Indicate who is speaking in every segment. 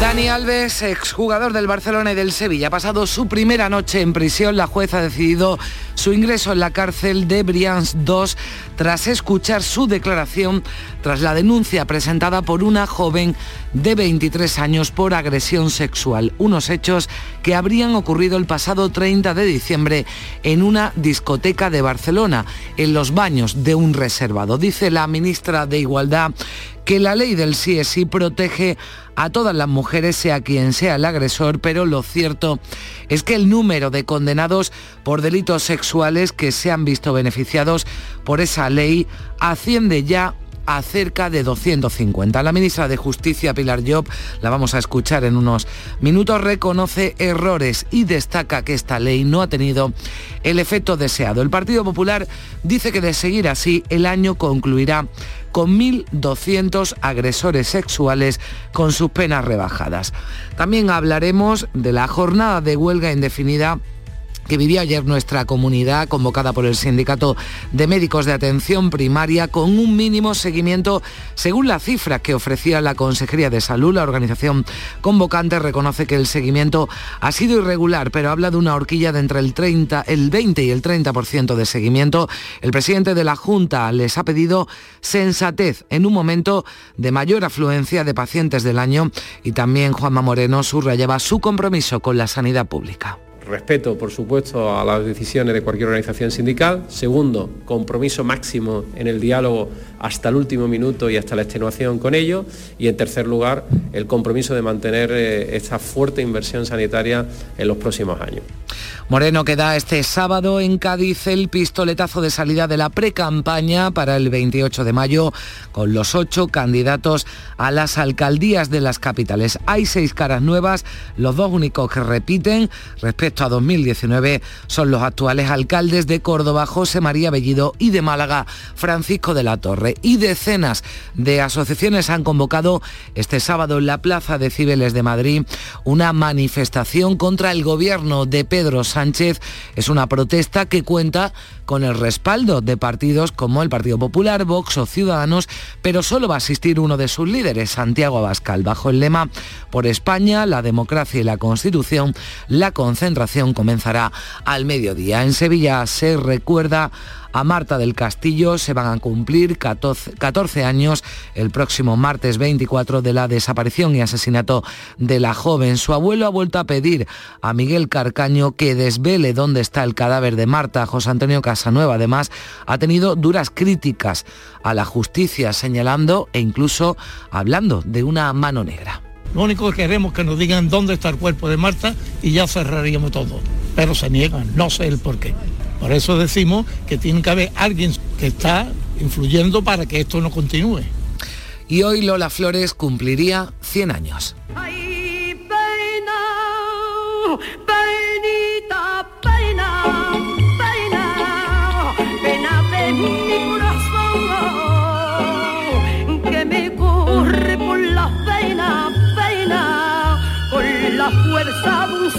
Speaker 1: Dani Alves, exjugador del Barcelona y del Sevilla, ha pasado su primera noche en prisión. La jueza ha decidido su ingreso en la cárcel de Brians 2 tras escuchar su declaración tras la denuncia presentada por una joven de 23 años por agresión sexual. Unos hechos que habrían ocurrido el pasado 30 de diciembre en una discoteca de Barcelona, en los baños de un reservado. Dice la ministra de Igualdad que la ley del sí es sí protege a todas las mujeres, sea quien sea el agresor, pero lo cierto es que el número de condenados por delitos sexuales que se han visto beneficiados por esa ley asciende ya a cerca de 250. La ministra de Justicia, Pilar Job, la vamos a escuchar en unos minutos, reconoce errores y destaca que esta ley no ha tenido el efecto deseado. El Partido Popular dice que de seguir así, el año concluirá con 1.200 agresores sexuales con sus penas rebajadas. También hablaremos de la jornada de huelga indefinida que vivió ayer nuestra comunidad, convocada por el Sindicato de Médicos de Atención Primaria, con un mínimo seguimiento según la cifra que ofrecía la Consejería de Salud. La organización convocante reconoce que el seguimiento ha sido irregular, pero habla de una horquilla de entre el, 30, el 20 y el 30% de seguimiento. El presidente de la Junta les ha pedido sensatez en un momento de mayor afluencia de pacientes del año y también Juanma Moreno subrayaba su compromiso con la sanidad pública
Speaker 2: respeto, por supuesto, a las decisiones de cualquier organización sindical. Segundo, compromiso máximo en el diálogo hasta el último minuto y hasta la extenuación con ellos. Y en tercer lugar, el compromiso de mantener eh, esta fuerte inversión sanitaria en los próximos años.
Speaker 1: Moreno que da este sábado en Cádiz el pistoletazo de salida de la precampaña para el 28 de mayo con los ocho candidatos a las alcaldías de las capitales. Hay seis caras nuevas, los dos únicos que repiten respecto a 2019 son los actuales alcaldes de Córdoba, José María Bellido y de Málaga, Francisco de la Torre. Y decenas de asociaciones han convocado este sábado en la Plaza de Cibeles de Madrid una manifestación contra el gobierno de Pedro Sánchez es una protesta que cuenta con el respaldo de partidos como el Partido Popular, Vox o Ciudadanos, pero solo va a asistir uno de sus líderes, Santiago Abascal. Bajo el lema Por España, la democracia y la Constitución, la concentración comenzará al mediodía. En Sevilla se recuerda a Marta del Castillo. Se van a cumplir 14, años el próximo martes 24 de la desaparición y asesinato de la joven. Su abuelo ha vuelto a pedir a Miguel Carcaño que desvele dónde está el cadáver de Marta. José Antonio Casanueva, además, ha tenido duras críticas a la justicia, señalando e incluso hablando de una mano negra.
Speaker 3: Lo único que queremos es que nos digan dónde está el cuerpo de Marta y ya cerraríamos todo. Pero se niegan, no sé el por qué. Por eso decimos que tiene que haber alguien que está influyendo para que esto no continúe.
Speaker 1: Y hoy Lola Flores cumpliría 100 años.
Speaker 4: La fuerza de un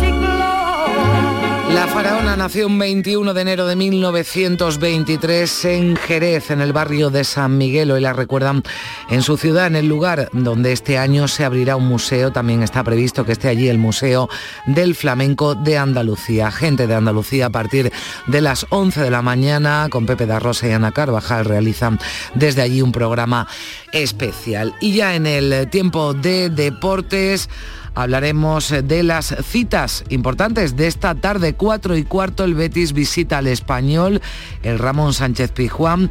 Speaker 1: la faraona nació un 21 de enero de 1923 en Jerez, en el barrio de San Miguel. Hoy la recuerdan en su ciudad, en el lugar donde este año se abrirá un museo. También está previsto que esté allí el Museo del Flamenco de Andalucía. Gente de Andalucía a partir de las 11 de la mañana con Pepe da Rosa y Ana Carvajal realizan desde allí un programa especial. Y ya en el tiempo de deportes hablaremos de las citas importantes de esta tarde, 4 y cuarto, el Betis visita al español, el Ramón Sánchez Pijuán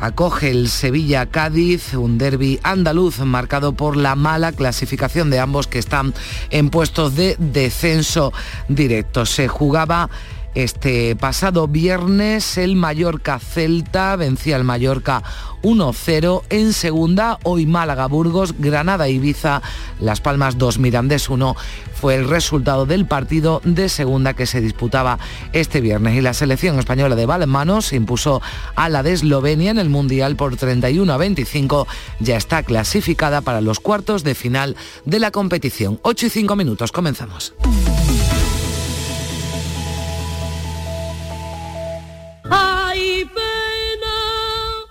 Speaker 1: acoge el Sevilla-Cádiz, un derby andaluz marcado por la mala clasificación de ambos que están en puestos de descenso directo. Se jugaba este pasado viernes el Mallorca Celta vencía al Mallorca 1-0 en segunda, hoy Málaga Burgos, Granada Ibiza, Las Palmas 2 Mirandés 1 fue el resultado del partido de segunda que se disputaba este viernes y la selección española de balonmano se impuso a la de Eslovenia en el Mundial por 31 a 25, ya está clasificada para los cuartos de final de la competición. 8 y 5 minutos, comenzamos.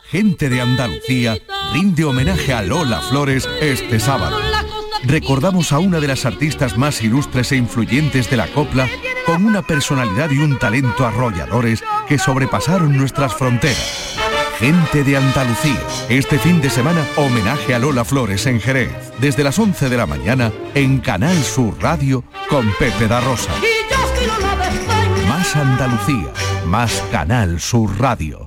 Speaker 5: Gente de Andalucía rinde homenaje a Lola Flores este sábado. Recordamos a una de las artistas más ilustres e influyentes de la copla con una personalidad y un talento arrolladores que sobrepasaron nuestras fronteras. Gente de Andalucía. Este fin de semana, homenaje a Lola Flores en Jerez. Desde las 11 de la mañana en Canal Sur Radio con Pepe da Rosa. Más Andalucía, más Canal Sur Radio.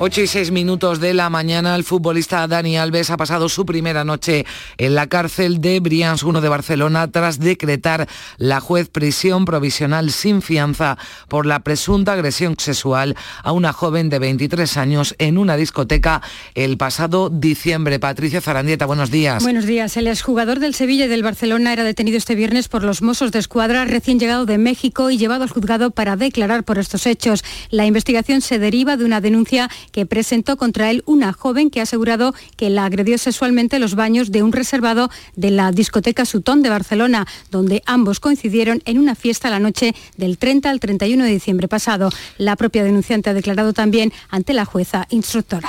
Speaker 1: 8 y 6 minutos de la mañana, el futbolista Dani Alves ha pasado su primera noche en la cárcel de Brians 1 de Barcelona tras decretar la juez prisión provisional sin fianza por la presunta agresión sexual a una joven de 23 años en una discoteca el pasado diciembre. Patricia Zarandieta, buenos días.
Speaker 6: Buenos días. El exjugador del Sevilla y del Barcelona era detenido este viernes por los Mossos de Escuadra recién llegado de México y llevado al juzgado para declarar por estos hechos. La investigación se deriva de una denuncia que presentó contra él una joven que ha asegurado que la agredió sexualmente en los baños de un reservado de la discoteca Sutón de Barcelona, donde ambos coincidieron en una fiesta la noche del 30 al 31 de diciembre pasado. La propia denunciante ha declarado también ante la jueza instructora.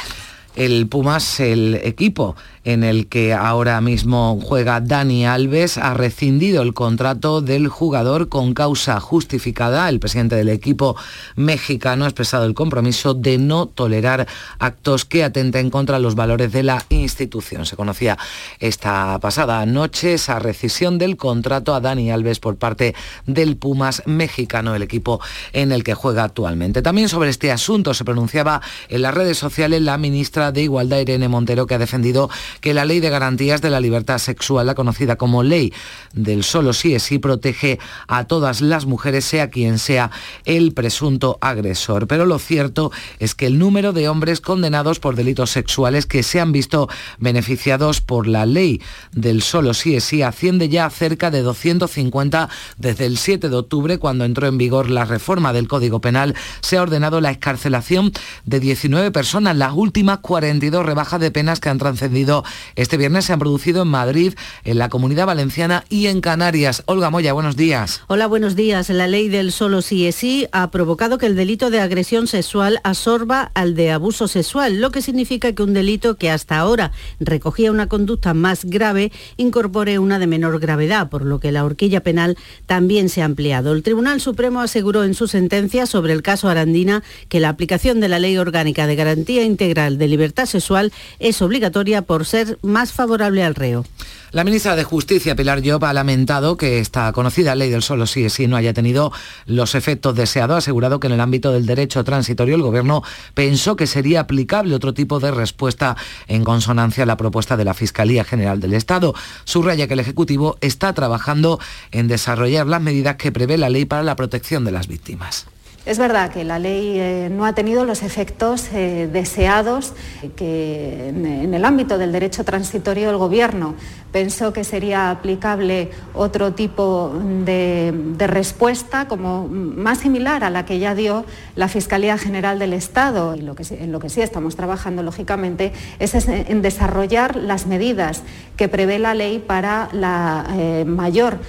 Speaker 1: El Pumas, el equipo en el que ahora mismo juega Dani Alves, ha rescindido el contrato del jugador con causa justificada. El presidente del equipo mexicano ha expresado el compromiso de no tolerar actos que atenten contra los valores de la institución. Se conocía esta pasada noche esa rescisión del contrato a Dani Alves por parte del Pumas mexicano, el equipo en el que juega actualmente. También sobre este asunto se pronunciaba en las redes sociales la ministra de Igualdad, Irene Montero, que ha defendido que la Ley de Garantías de la Libertad Sexual, la conocida como Ley del Solo Sí es Sí, protege a todas las mujeres, sea quien sea el presunto agresor. Pero lo cierto es que el número de hombres condenados por delitos sexuales que se han visto beneficiados por la Ley del Solo Sí es Sí asciende ya a cerca de 250 desde el 7 de octubre, cuando entró en vigor la reforma del Código Penal. Se ha ordenado la escarcelación de 19 personas, las últimas 42 rebajas de penas que han trascendido este viernes se han producido en Madrid, en la Comunidad Valenciana y en Canarias. Olga Moya, buenos días.
Speaker 7: Hola, buenos días. La ley del solo sí es sí ha provocado que el delito de agresión sexual absorba al de abuso sexual, lo que significa que un delito que hasta ahora recogía una conducta más grave incorpore una de menor gravedad, por lo que la horquilla penal también se ha ampliado. El Tribunal Supremo aseguró en su sentencia sobre el caso Arandina que la aplicación de la Ley Orgánica de Garantía Integral de Libertad Sexual es obligatoria por ser más favorable al reo.
Speaker 1: La ministra de Justicia, Pilar Job, ha lamentado que esta conocida ley del solo sí es no haya tenido los efectos deseados. Ha asegurado que en el ámbito del derecho transitorio el Gobierno pensó que sería aplicable otro tipo de respuesta en consonancia a la propuesta de la Fiscalía General del Estado. Subraya que el Ejecutivo está trabajando en desarrollar las medidas que prevé la ley para la protección de las víctimas.
Speaker 8: Es verdad que la ley eh, no ha tenido los efectos eh, deseados que en, el ámbito del derecho transitorio el Gobierno pensó que sería aplicable otro tipo de, respuesta como más similar a la que ya dio la Fiscalía General del Estado. Y en lo que sí estamos trabajando, lógicamente, es en desarrollar las medidas que prevé la ley para la eh, mayor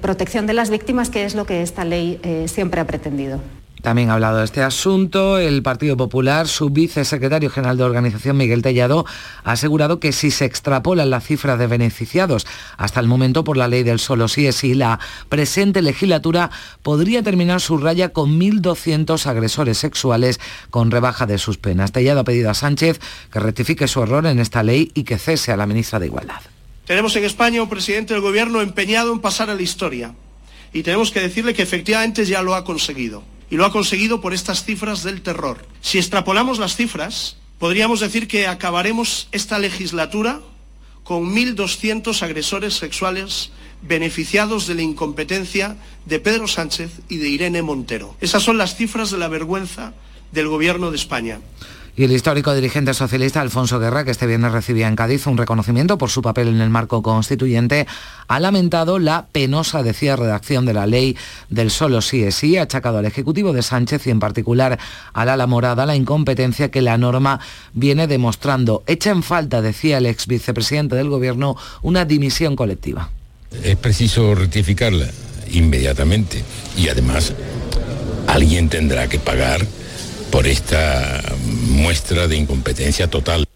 Speaker 8: protección de las víctimas, que es lo que esta ley siempre ha pretendido.
Speaker 1: También ha hablado de este asunto el Partido Popular. Su vicesecretario general de organización, Miguel Tellado, ha asegurado que si se extrapolan las cifras de beneficiados hasta el momento por la ley del solo sí es sí, la presente legislatura podría terminar su raya con 1.200 agresores sexuales con rebaja de sus penas. Tellado ha pedido a Sánchez que rectifique su error en esta ley y que cese a la ministra de Igualdad.
Speaker 9: Tenemos en España un presidente del Gobierno empeñado en pasar a la historia y tenemos que decirle que efectivamente ya lo ha conseguido y lo ha conseguido por estas cifras del terror. Si extrapolamos las cifras, podríamos decir que acabaremos esta legislatura con 1.200 agresores sexuales beneficiados de la incompetencia de Pedro Sánchez y de Irene Montero. Esas son las cifras de la vergüenza del Gobierno de España.
Speaker 1: Y el histórico dirigente socialista Alfonso Guerra, que este viernes recibía en Cádiz un reconocimiento por su papel en el marco constituyente, ha lamentado la penosa, decía, redacción de la ley del solo sí es sí, ha achacado al Ejecutivo de Sánchez y en particular a la Morada la incompetencia que la norma viene demostrando. Echa en falta, decía el ex vicepresidente del Gobierno, una dimisión colectiva.
Speaker 10: Es preciso rectificarla inmediatamente. Y además, alguien tendrá que pagar por esta muestra de incompetencia total.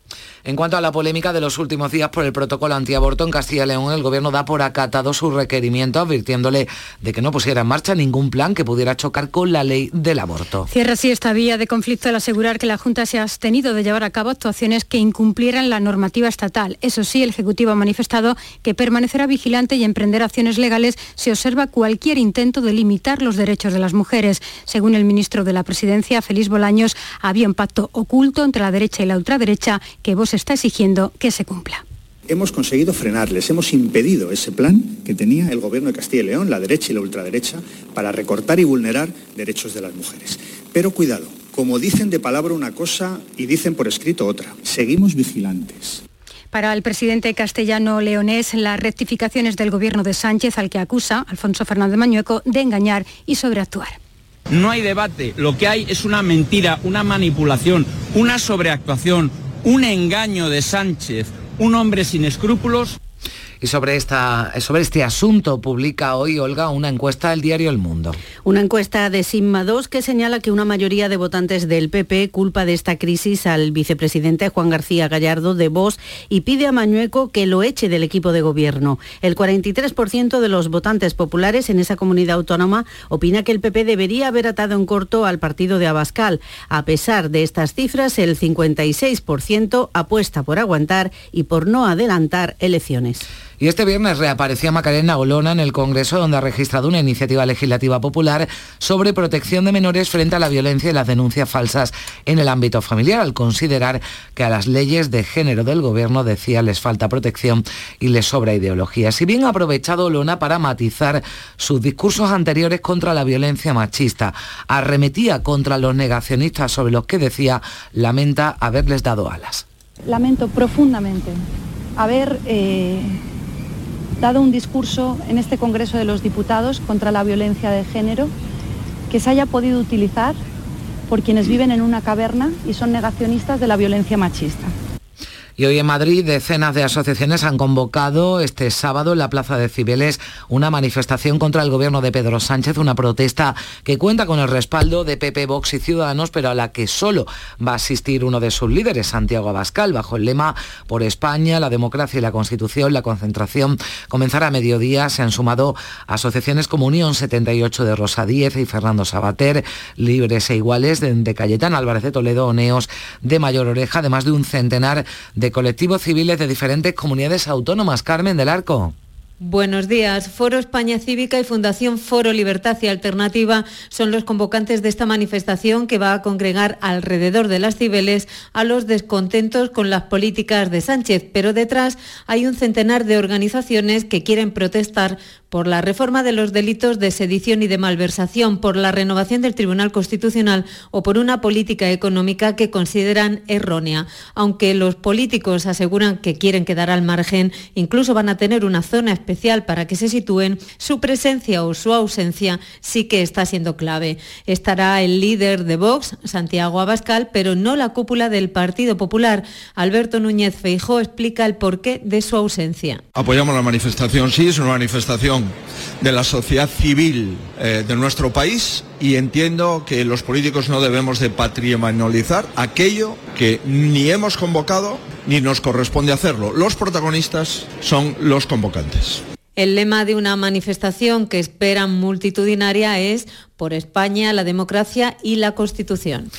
Speaker 1: En cuanto a la polémica de los últimos días por el protocolo antiaborto en Castilla y León, el gobierno da por acatado su requerimiento, advirtiéndole de que no pusiera en marcha ningún plan que pudiera chocar con la ley del aborto.
Speaker 6: Cierra así esta vía de conflicto al asegurar que la Junta se ha abstenido de llevar a cabo actuaciones que incumplieran la normativa estatal. Eso sí, el Ejecutivo ha manifestado que permanecerá vigilante y emprender acciones legales si observa cualquier intento de limitar los derechos de las mujeres. Según el ministro de la Presidencia, Félix Bolaños, había un pacto oculto entre la derecha y la ultraderecha que vos está exigiendo que se cumpla.
Speaker 11: Hemos conseguido frenarles, hemos impedido ese plan que tenía el gobierno de Castilla y León, la derecha y la ultraderecha, para recortar y vulnerar derechos de las mujeres. Pero cuidado, como dicen de palabra una cosa y dicen por escrito otra, seguimos vigilantes.
Speaker 6: Para el presidente castellano leonés, las rectificaciones del gobierno de Sánchez, al que acusa Alfonso Fernández Mañueco, de engañar y sobreactuar.
Speaker 12: No hay debate, lo que hay es una mentira, una manipulación, una sobreactuación, un engaño de Sánchez, un hombre sin escrúpulos
Speaker 1: y sobre, este asunto publica hoy, Olga, una encuesta del diario El Mundo.
Speaker 7: Una encuesta de Sigma 2 que señala que una mayoría de votantes del PP culpa de esta crisis al vicepresidente Juan García Gallardo de Vox y pide a Mañueco que lo eche del equipo de gobierno. El 43% de los votantes populares en esa comunidad autónoma opina que el PP debería haber atado en corto al partido de Abascal. A pesar de estas cifras, el 56% apuesta por aguantar y por no adelantar elecciones.
Speaker 1: Y este viernes reaparecía Macarena Olona en el Congreso, donde ha registrado una iniciativa legislativa popular sobre protección de menores frente a la violencia y las denuncias falsas en el ámbito familiar, al considerar que a las leyes de género del Gobierno, decía, les falta protección y les sobra ideología. Si bien ha aprovechado Olona para matizar sus discursos anteriores contra la violencia machista, arremetía contra los negacionistas sobre los que decía lamenta haberles dado alas.
Speaker 13: Lamento profundamente haber eh, dado un discurso en este Congreso de los Diputados contra la violencia de género que se haya podido utilizar por quienes viven en una caverna y son negacionistas de la violencia machista.
Speaker 1: Y hoy en Madrid decenas de asociaciones han convocado este sábado en la Plaza de Cibeles una manifestación contra el gobierno de Pedro Sánchez, una protesta que cuenta con el respaldo de PP, Vox y Ciudadanos, pero a la que solo va a asistir uno de sus líderes, Santiago Abascal, bajo el lema Por España, la democracia y la Constitución. La concentración comenzará a mediodía. Se han sumado asociaciones como Unión 78 de Rosa Díez y Fernando Sabater, Libres e Iguales de, de Cayetán Álvarez de Toledo, Oneos de Mayor Oreja, además de un centenar de de colectivos civiles de diferentes comunidades autónomas. Carmen del Arco.
Speaker 14: Buenos días. Foro España Cívica y Fundación Foro Libertad y Alternativa son los convocantes de esta manifestación que va a congregar alrededor de las Cibeles a los descontentos con las políticas de Sánchez. Pero detrás hay un centenar de organizaciones que quieren protestar por la reforma de los delitos de sedición y de malversación, por la renovación del Tribunal Constitucional o por una política económica que consideran errónea. Aunque los políticos aseguran que quieren quedar al margen, incluso van a tener una zona especial para que se sitúen, su presencia o su ausencia sí que está siendo clave. Estará el líder de Vox, Santiago Abascal, pero no la cúpula del Partido Popular. Alberto Núñez Feijó explica el porqué de su ausencia.
Speaker 15: Apoyamos la manifestación, sí, es una manifestación de la sociedad civil eh, de nuestro país y entiendo que los políticos no debemos de patrimonializar aquello que ni hemos convocado ni nos corresponde hacerlo. Los protagonistas son los convocantes.
Speaker 14: El lema de una manifestación que esperan multitudinaria es por España, la democracia y la Constitución.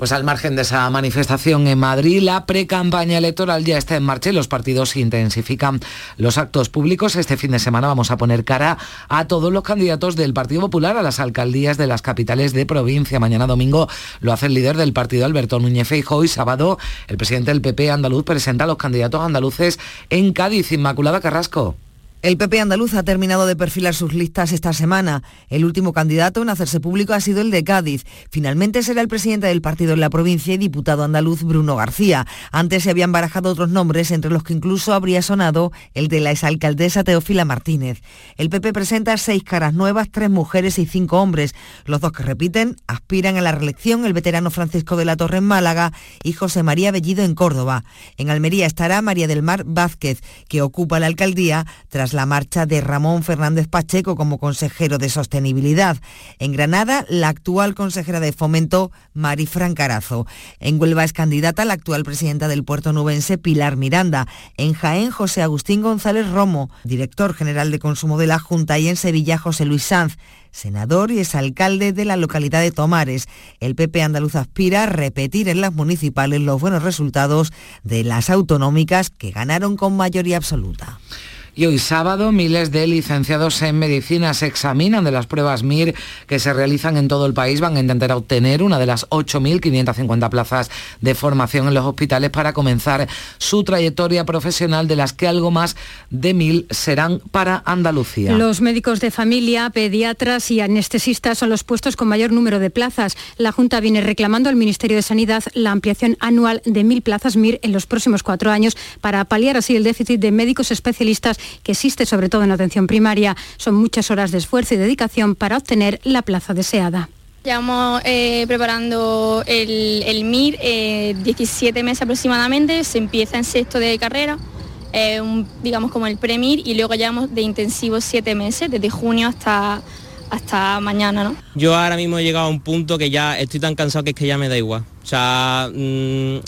Speaker 1: Pues al margen de esa manifestación en Madrid, la precampaña electoral ya está en marcha y los partidos intensifican los actos públicos. Este fin de semana vamos a poner cara a todos los candidatos del Partido Popular a las alcaldías de las capitales de provincia. Mañana domingo lo hace el líder del partido Alberto Núñez Feijóo y sábado el presidente del PP andaluz presenta a los candidatos andaluces en Cádiz. Inmaculada Carrasco.
Speaker 16: El PP andaluz ha terminado de perfilar sus listas esta semana. El último candidato en hacerse público ha sido el de Cádiz. Finalmente será el presidente del partido en la provincia y diputado andaluz Bruno García. Antes se habían barajado otros nombres, entre los que incluso habría sonado el de la exalcaldesa Teófila Martínez. El PP presenta seis caras nuevas, tres mujeres y cinco hombres. Los dos que repiten aspiran a la reelección el veterano Francisco de la Torre en Málaga y José María Bellido en Córdoba. En Almería estará María del Mar Vázquez, que ocupa la alcaldía tras la marcha de Ramón Fernández Pacheco como consejero de Sostenibilidad. En Granada, la actual consejera de Fomento, Marifran Carazo. En Huelva es candidata la actual presidenta del puerto nubense, Pilar Miranda. En Jaén, José Agustín González Romo, director general de consumo de la Junta. Y en Sevilla, José Luis Sanz, senador y es alcalde de la localidad de Tomares. El PP andaluz aspira a repetir en las municipales los buenos resultados de las autonómicas que ganaron con mayoría absoluta.
Speaker 1: Y hoy sábado miles de licenciados en medicina se examinan de las pruebas MIR que se realizan en todo el país. Van a intentar obtener una de las 8.550 plazas de formación en los hospitales para comenzar su trayectoria profesional, de las que algo más de mil serán para Andalucía.
Speaker 6: Los médicos de familia, pediatras y anestesistas son los puestos con mayor número de plazas. La Junta viene reclamando al Ministerio de Sanidad la ampliación anual de mil plazas MIR en los próximos cuatro años para paliar así el déficit de médicos especialistas que existe sobre todo en atención primaria. Son muchas horas de esfuerzo y dedicación para obtener la plaza deseada.
Speaker 17: Llevamos eh, preparando el, MIR 17 eh, meses aproximadamente, se empieza en sexto de carrera, eh, digamos como el pre-MIR y luego llevamos de intensivo 7 meses, desde junio hasta, hasta mañana. ¿no?
Speaker 18: Yo ahora mismo he llegado a un punto que ya estoy tan cansado que es que ya me da igual. O sea, mm,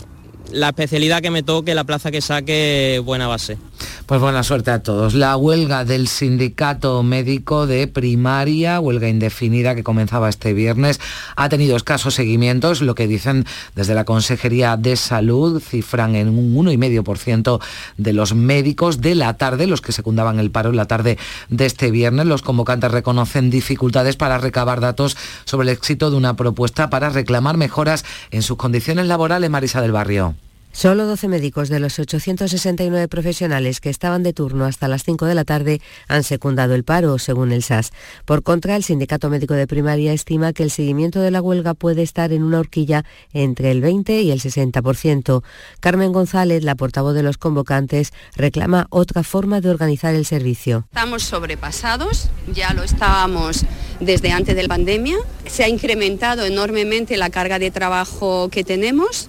Speaker 18: la especialidad que me toque, la plaza que saque, buena base.
Speaker 1: Pues buena suerte a todos. La huelga del sindicato médico de primaria, huelga indefinida que comenzaba este viernes, ha tenido escasos seguimientos. Lo que dicen desde la Consejería de Salud cifran en un 1,5% de los médicos de la tarde, los que secundaban el paro en la tarde de este viernes. Los convocantes reconocen dificultades para recabar datos sobre el éxito de una propuesta para reclamar mejoras en sus condiciones laborales, Marisa del Barrio.
Speaker 19: Solo 12 médicos de los 869 profesionales que estaban de turno hasta las 5 de la tarde han secundado el paro, según el SAS. Por contra, el Sindicato Médico de Primaria estima que el seguimiento de la huelga puede estar en una horquilla entre el 20 y el 60%. Carmen González, la portavoz de los convocantes, reclama otra forma de organizar el servicio.
Speaker 20: Estamos sobrepasados, ya lo estábamos desde antes de la pandemia. Se ha incrementado enormemente la carga de trabajo que tenemos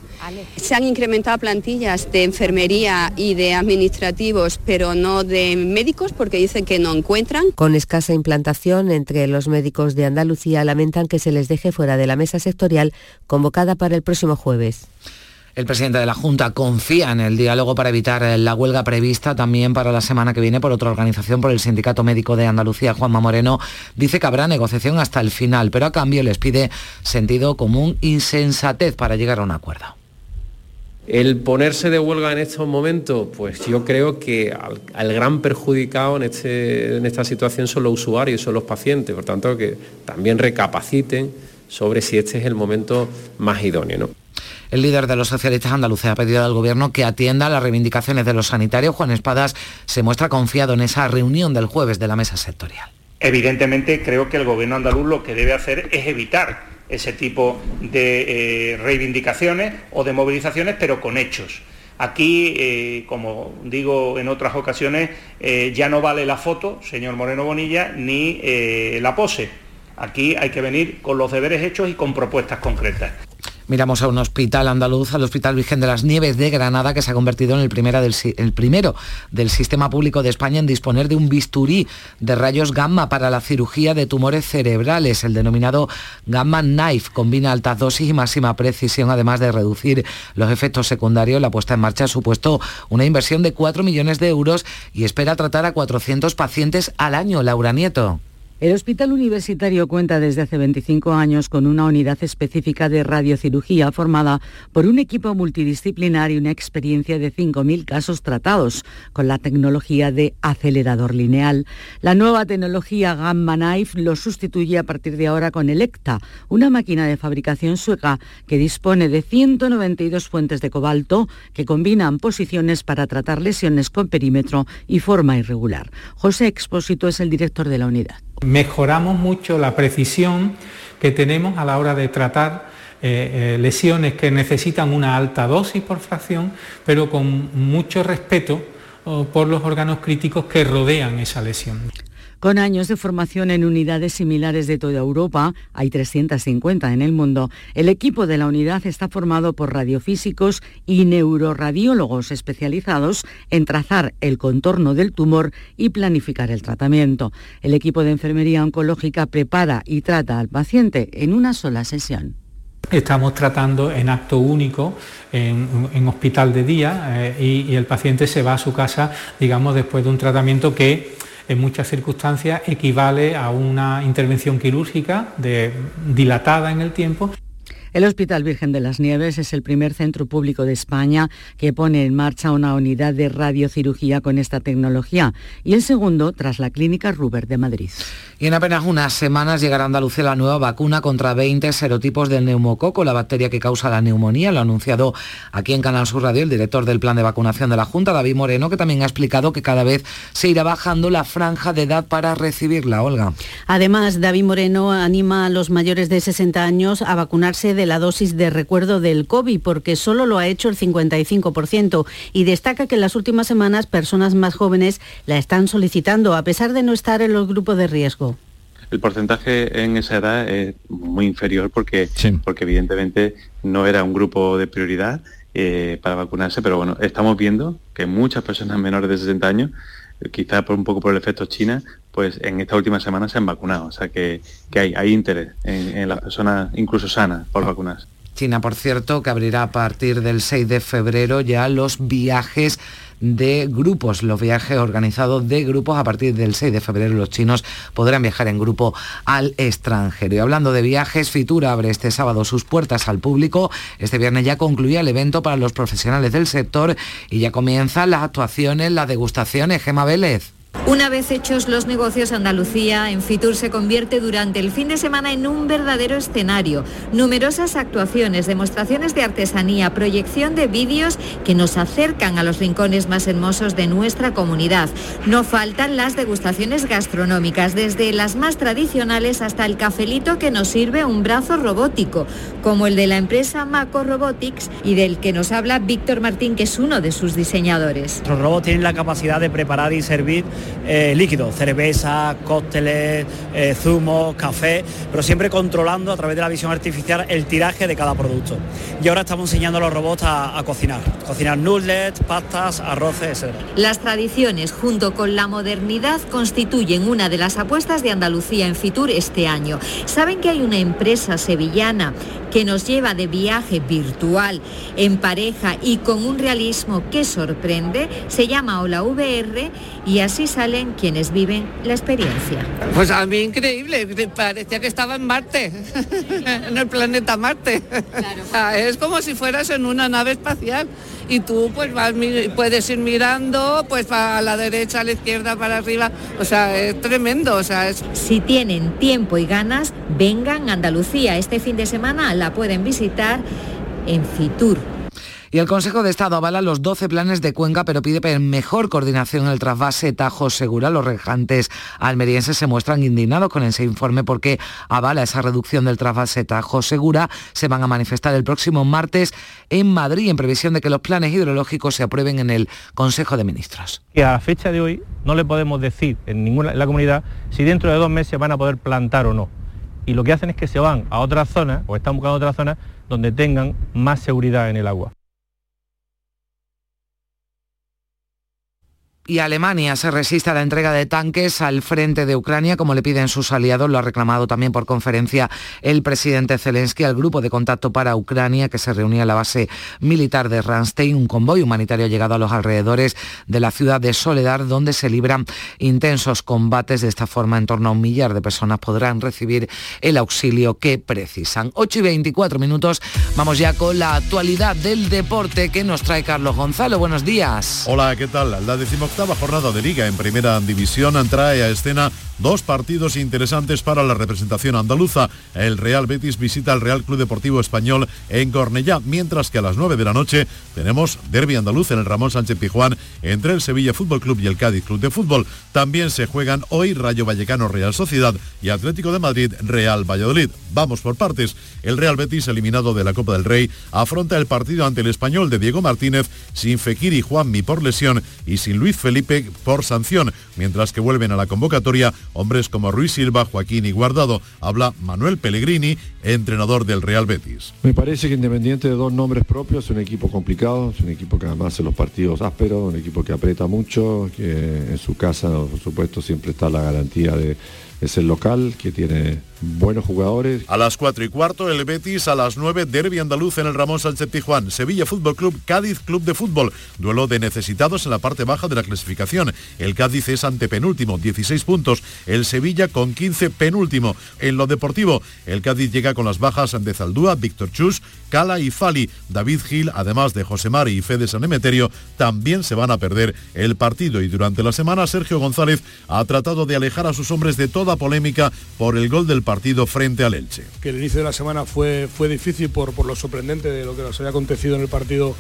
Speaker 20: se han incrementado plantillas de enfermería y de administrativos, pero no de médicos porque dicen que no encuentran.
Speaker 19: Con escasa implantación entre los médicos de Andalucía lamentan que se les deje fuera de la mesa sectorial convocada para el próximo jueves.
Speaker 1: El presidente de la Junta confía en el diálogo para evitar la huelga prevista también para la semana que viene por otra organización, por el Sindicato Médico de Andalucía. Juanma Moreno dice que habrá negociación hasta el final, pero a cambio les pide sentido común y sensatez para llegar a un acuerdo.
Speaker 2: El ponerse de huelga en estos momentos, pues yo creo que al, gran perjudicado en, este, en esta situación son los usuarios, son los pacientes, por tanto que también recapaciten sobre si este es el momento más idóneo.
Speaker 1: El líder de los socialistas andaluces ha pedido al Gobierno que atienda las reivindicaciones de los sanitarios. Juan Espadas se muestra confiado en esa reunión del jueves de la mesa sectorial.
Speaker 21: Evidentemente creo que el Gobierno andaluz lo que debe hacer es evitar ese tipo de eh, reivindicaciones o de movilizaciones, pero con hechos. Aquí, eh, como digo en otras ocasiones, eh, ya no vale la foto, señor Moreno Bonilla, ni la pose. Aquí hay que venir con los deberes hechos y con propuestas concretas.
Speaker 1: Miramos a un hospital andaluz, al Hospital Virgen de las Nieves de Granada, que se ha convertido en el, primero del sistema público de España en disponer de un bisturí de rayos gamma para la cirugía de tumores cerebrales. El denominado Gamma Knife combina altas dosis y máxima precisión, además de reducir los efectos secundarios. La puesta en marcha ha supuesto una inversión de 4 millones de euros y espera tratar a 400 pacientes al año. Laura Nieto.
Speaker 22: El Hospital Universitario cuenta desde hace 25 años con una unidad específica de radiocirugía formada por un equipo multidisciplinar y una experiencia de 5.000 casos tratados con la tecnología de acelerador lineal. La nueva tecnología Gamma Knife lo sustituye a partir de ahora con Electa, una máquina de fabricación sueca que dispone de 192 fuentes de cobalto que combinan posiciones para tratar lesiones con perímetro y forma irregular. José Expósito es el director de la unidad.
Speaker 23: Mejoramos mucho la precisión que tenemos a la hora de tratar eh, eh, lesiones que necesitan una alta dosis por fracción, pero con mucho respeto oh, por los órganos críticos que rodean esa lesión.
Speaker 22: Con años de formación en unidades similares de toda Europa, hay 350 en el mundo, el equipo de la unidad está formado por radiofísicos y neuroradiólogos especializados en trazar el contorno del tumor y planificar el tratamiento. El equipo de enfermería oncológica prepara y trata al paciente en una sola sesión.
Speaker 23: Estamos tratando en acto único, en, hospital de día, eh, y, y el paciente se va a su casa, digamos, después de un tratamiento que en muchas circunstancias equivale a una intervención quirúrgica dilatada en el tiempo
Speaker 22: el Hospital Virgen de las Nieves es el primer centro público de España que pone en marcha una unidad de radiocirugía con esta tecnología y el segundo tras la Clínica Ruber de Madrid.
Speaker 1: Y en apenas unas semanas llegará a Andalucía la nueva vacuna contra 20 serotipos del neumococo, la bacteria que causa la neumonía. Lo ha anunciado aquí en Canal Sur Radio el director del plan de vacunación de la Junta, David Moreno, que también ha explicado que cada vez se irá bajando la franja de edad para recibirla. Olga.
Speaker 7: Además, David Moreno anima a los mayores de 60 años a vacunarse de la dosis de recuerdo del COVID, porque solo lo ha hecho el 55%, y destaca que en las últimas semanas personas más jóvenes la están solicitando, a pesar de no estar en los grupos de riesgo.
Speaker 24: El porcentaje en esa edad es muy inferior porque, porque evidentemente no era un grupo de prioridad eh, para vacunarse, pero bueno, estamos viendo que muchas personas menores de 60 años, quizás por un poco por el efecto China, pues en esta última semana se han vacunado. O sea que, hay, hay interés en, las personas incluso sanas por vacunarse.
Speaker 1: China, por cierto, que abrirá a partir del 6 de febrero ya los viajes de grupos, los viajes organizados de grupos. A partir del 6 de febrero los chinos podrán viajar en grupo al extranjero. Y hablando de viajes, Fitura abre este sábado sus puertas al público. Este viernes ya concluía el evento para los profesionales del sector y ya comienzan las actuaciones, las degustaciones. Gema Vélez.
Speaker 25: Una vez hechos los negocios, Andalucía en Fitur se convierte durante el fin de semana en un verdadero escenario. Numerosas actuaciones, demostraciones de artesanía, proyección de vídeos que nos acercan a los rincones más hermosos de nuestra comunidad. No faltan las degustaciones gastronómicas, desde las más tradicionales hasta el cafelito que nos sirve un brazo robótico, como el de la empresa Maco Robotics y del que nos habla Víctor Martín, que es uno de sus diseñadores.
Speaker 26: Los robots tienen la capacidad de preparar y servir eh, líquidos, cerveza, cócteles, eh, zumo, café, pero siempre controlando a través de la visión artificial el tiraje de cada producto. Y ahora estamos enseñando a los robots a, cocinar, cocinar nuggets, pastas, arroces, etc.
Speaker 25: Las tradiciones junto con la modernidad constituyen una de las apuestas de Andalucía en Fitur este año. Saben que hay una empresa sevillana que nos lleva de viaje virtual, en pareja y con un realismo que sorprende, se llama Hola VR y así salen quienes viven la experiencia.
Speaker 27: Pues a mí increíble, parecía que estaba en Marte, en el planeta Marte. es como si fueras en una nave espacial y tú pues puedes ir mirando pues para la derecha, a la izquierda, para arriba, o sea, es tremendo, o sea, es...
Speaker 25: Si tienen tiempo y ganas, vengan a Andalucía. Este fin de semana la pueden visitar en Fitur,
Speaker 1: y el Consejo de Estado avala los 12 planes de Cuenca, pero pide mejor coordinación en el trasvase Tajo Segura. Los rejantes almerienses se muestran indignados con ese informe porque avala esa reducción del trasvase Tajo Segura. Se van a manifestar el próximo martes en Madrid en previsión de que los planes hidrológicos se aprueben en el Consejo de Ministros.
Speaker 28: Y a fecha de hoy no le podemos decir en ninguna en la comunidad si dentro de dos meses van a poder plantar o no. Y lo que hacen es que se van a otras zonas o están buscando otras zonas donde tengan más seguridad en el agua.
Speaker 1: Y Alemania se resiste a la entrega de tanques al frente de Ucrania, como le piden sus aliados. Lo ha reclamado también por conferencia el presidente Zelensky al grupo de contacto para Ucrania que se reunía en la base militar de Ramstein. Un convoy humanitario ha llegado a los alrededores de la ciudad de Soledad, donde se libran intensos combates. De esta forma, en torno a un millar de personas podrán recibir el auxilio que precisan. 8 y 24 minutos. Vamos ya con la actualidad del deporte que nos trae Carlos Gonzalo. Buenos días.
Speaker 29: Hola, ¿qué tal? La decimos octava jornada de liga en primera división. Trae a escena dos partidos interesantes para la representación andaluza. El Real Betis visita al Real Club Deportivo Español en Cornellá, mientras que a las 9 de la noche tenemos derby andaluz en el Ramón Sánchez Pijuán entre el Sevilla Fútbol Club y el Cádiz Club de Fútbol. También se juegan hoy Rayo Vallecano Real Sociedad y Atlético de Madrid Real Valladolid. Vamos por partes. El Real Betis, eliminado de la Copa del Rey, afronta el partido ante el español de Diego Martínez sin Fekir y Juanmi por lesión y sin Luis Felipe por sanción, mientras que vuelven a la convocatoria hombres como Ruiz Silva, Joaquín y Guardado. Habla Manuel Pellegrini, entrenador del Real Betis.
Speaker 30: Me parece que Independiente de dos nombres propios, es un equipo complicado, es un equipo que además hace los partidos ásperos, un equipo que aprieta mucho, que en su casa, por supuesto, siempre está la garantía de es el local que tiene buenos jugadores.
Speaker 29: A las 4 y cuarto el Betis, a las 9 Derby andaluz en el Ramón Sánchez Tijuán, Sevilla Fútbol Club, Cádiz Club de Fútbol, duelo de necesitados en la parte baja de la clasificación. El Cádiz es antepenúltimo, 16 puntos, el Sevilla con 15 penúltimo. En lo deportivo, el Cádiz llega con las bajas de Zaldúa, Víctor Chus, Cala y Fali. David Gil, además de José Mari y Fede San Emeterio, también se van a perder el partido y durante la semana Sergio González ha tratado de alejar a sus hombres de toda polémica por el gol del partido frente al Elche.
Speaker 31: Que el inicio de la semana fue, fue difícil por, por lo sorprendente de lo que nos había acontecido en el partido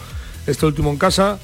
Speaker 31: este último en casa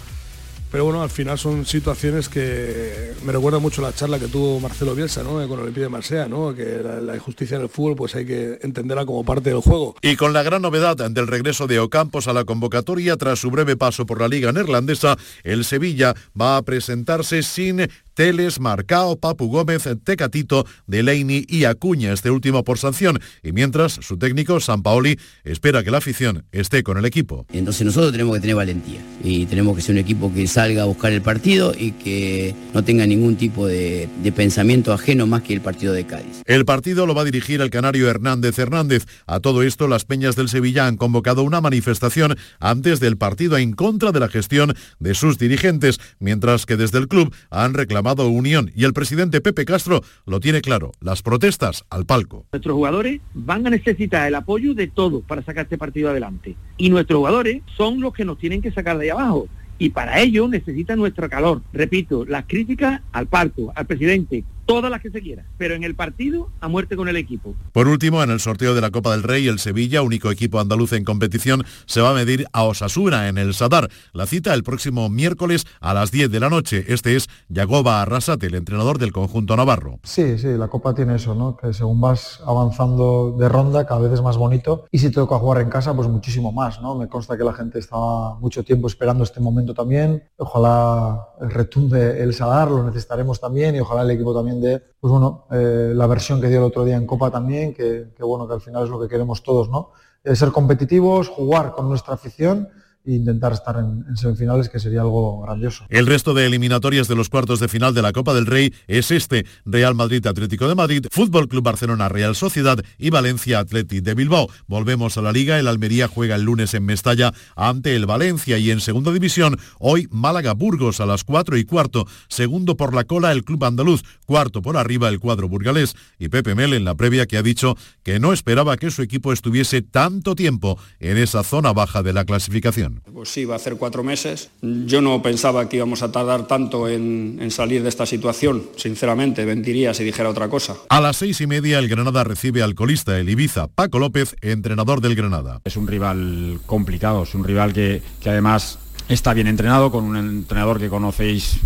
Speaker 31: pero bueno, al final son situaciones que me recuerda mucho la charla que tuvo Marcelo Bielsa ¿no? con el Olympique de Marsella, ¿no? que la, injusticia en el fútbol pues hay que entenderla como parte del juego.
Speaker 29: Y con la gran novedad del regreso de Ocampos a la convocatoria tras su breve paso por la liga neerlandesa, el Sevilla va a presentarse sin Teles, Marcao, Papu Gómez, Tecatito, Delaney y Acuña, este último por sanción. Y mientras, su técnico, San Paoli, espera que la afición esté con el equipo.
Speaker 32: Entonces nosotros tenemos que tener valentía y tenemos que ser un equipo que salga a buscar el partido y que no tenga ningún tipo de, de pensamiento ajeno más que el partido de Cádiz.
Speaker 29: El partido lo va a dirigir el canario Hernández Hernández. A todo esto, las Peñas del Sevilla han convocado una manifestación antes del partido en contra de la gestión de sus dirigentes, mientras que desde el club han reclamado unión y el presidente Pepe Castro lo tiene claro, las protestas al palco.
Speaker 33: Nuestros jugadores van a necesitar el apoyo de todos para sacar este partido adelante y nuestros jugadores son los que nos tienen que sacar de ahí abajo y para ello necesita nuestro calor. Repito, las críticas al palco, al presidente, todas las que se quiera, pero en el partido a muerte con el equipo.
Speaker 29: Por último, en el sorteo de la Copa del Rey, el Sevilla, único equipo andaluz en competición, se va a medir a Osasuna en el Sadar. La cita el próximo miércoles a las 10 de la noche. Este es Yagoba Arrasate, el entrenador del conjunto navarro.
Speaker 34: Sí, sí, la Copa tiene eso, ¿no? Que según vas avanzando de ronda, cada vez es más bonito. Y si te toca jugar en casa, pues muchísimo más, ¿no? Me consta que la gente estaba mucho tiempo esperando este momento también. Ojalá retumbe el Sadar, lo necesitaremos también y ojalá el equipo también de pues bueno, eh, la versión que dio el otro día en Copa también, que, bueno, que al final es lo que queremos todos, ¿no? Eh, ser competitivos, jugar con nuestra afición e intentar estar en, semifinales, que sería algo grandioso.
Speaker 29: El resto de eliminatorias de los cuartos de final de la Copa del Rey es este, Real Madrid Atlético de Madrid, Fútbol Club Barcelona Real Sociedad y Valencia Atleti de Bilbao. Volvemos a la Liga, el Almería juega el lunes en Mestalla ante el Valencia y en segunda división, hoy Málaga Burgos a las 4 y cuarto, segundo por la cola el Club Andaluz, cuarto por arriba el cuadro burgalés y Pepe Mel en la previa que ha dicho que no esperaba que su equipo estuviese tanto tiempo en esa zona baja de la clasificación.
Speaker 35: Pues sí, va a hacer cuatro meses. Yo no pensaba que íbamos a tardar tanto en, salir de esta situación, sinceramente, mentiría si dijera otra cosa.
Speaker 29: A las seis y media el Granada recibe al colista, el Ibiza, Paco López, entrenador del Granada.
Speaker 36: Es un rival complicado, es un rival que, que además está bien entrenado, con un entrenador que conocéis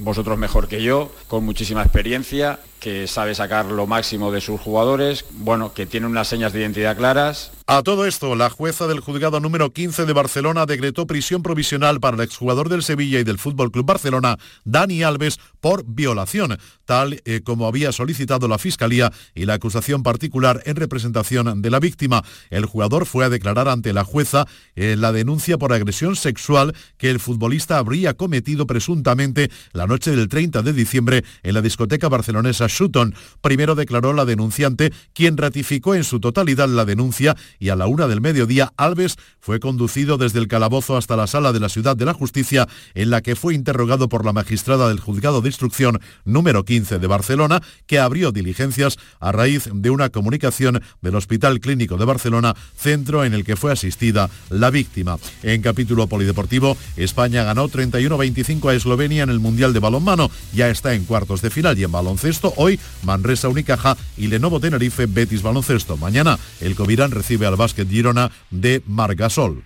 Speaker 36: vosotros mejor que yo, con muchísima experiencia, que sabe sacar lo máximo de sus jugadores, bueno, que tiene unas señas de identidad claras
Speaker 29: a todo esto, la jueza del juzgado número 15 de Barcelona decretó prisión provisional para el exjugador del Sevilla y del Fútbol Club Barcelona, Dani Alves, por violación, tal eh, como había solicitado la Fiscalía y la acusación particular en representación de la víctima. El jugador fue a declarar ante la jueza eh, la denuncia por agresión sexual que el futbolista habría cometido presuntamente la noche del 30 de diciembre en la discoteca barcelonesa Sutton. Primero declaró la denunciante, quien ratificó en su totalidad la denuncia y a la una del mediodía Alves fue conducido desde el calabozo hasta la sala de la Ciudad de la Justicia en la que fue interrogado por la magistrada del Juzgado de Instrucción número 15 de Barcelona que abrió diligencias a raíz de una comunicación del Hospital Clínico de Barcelona, centro en el que fue asistida la víctima. En capítulo polideportivo, España ganó 31-25 a Eslovenia en el Mundial de Balonmano, ya está en cuartos de final y en baloncesto hoy Manresa Unicaja y Lenovo Tenerife Betis Baloncesto. Mañana el Covirán recibe al básquet Girona de Margasol.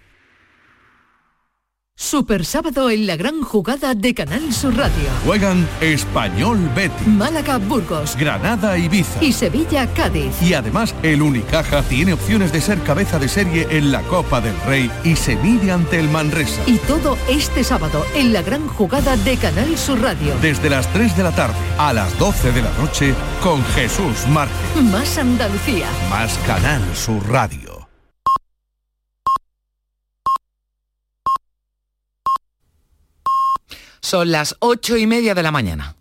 Speaker 37: Super sábado en la gran jugada de Canal Sur Radio.
Speaker 38: Juegan Español Betis,
Speaker 37: Málaga Burgos,
Speaker 38: Granada Ibiza
Speaker 37: y Sevilla Cádiz.
Speaker 38: Y además el Unicaja tiene opciones de ser cabeza de serie en la Copa del Rey y se mide ante el Manresa.
Speaker 37: Y todo este sábado en la gran jugada de Canal Sur Radio.
Speaker 38: Desde las 3 de la tarde a las 12 de la noche con Jesús Márquez.
Speaker 37: Más Andalucía.
Speaker 38: Más Canal Sur Radio.
Speaker 1: Son las ocho y media de la mañana.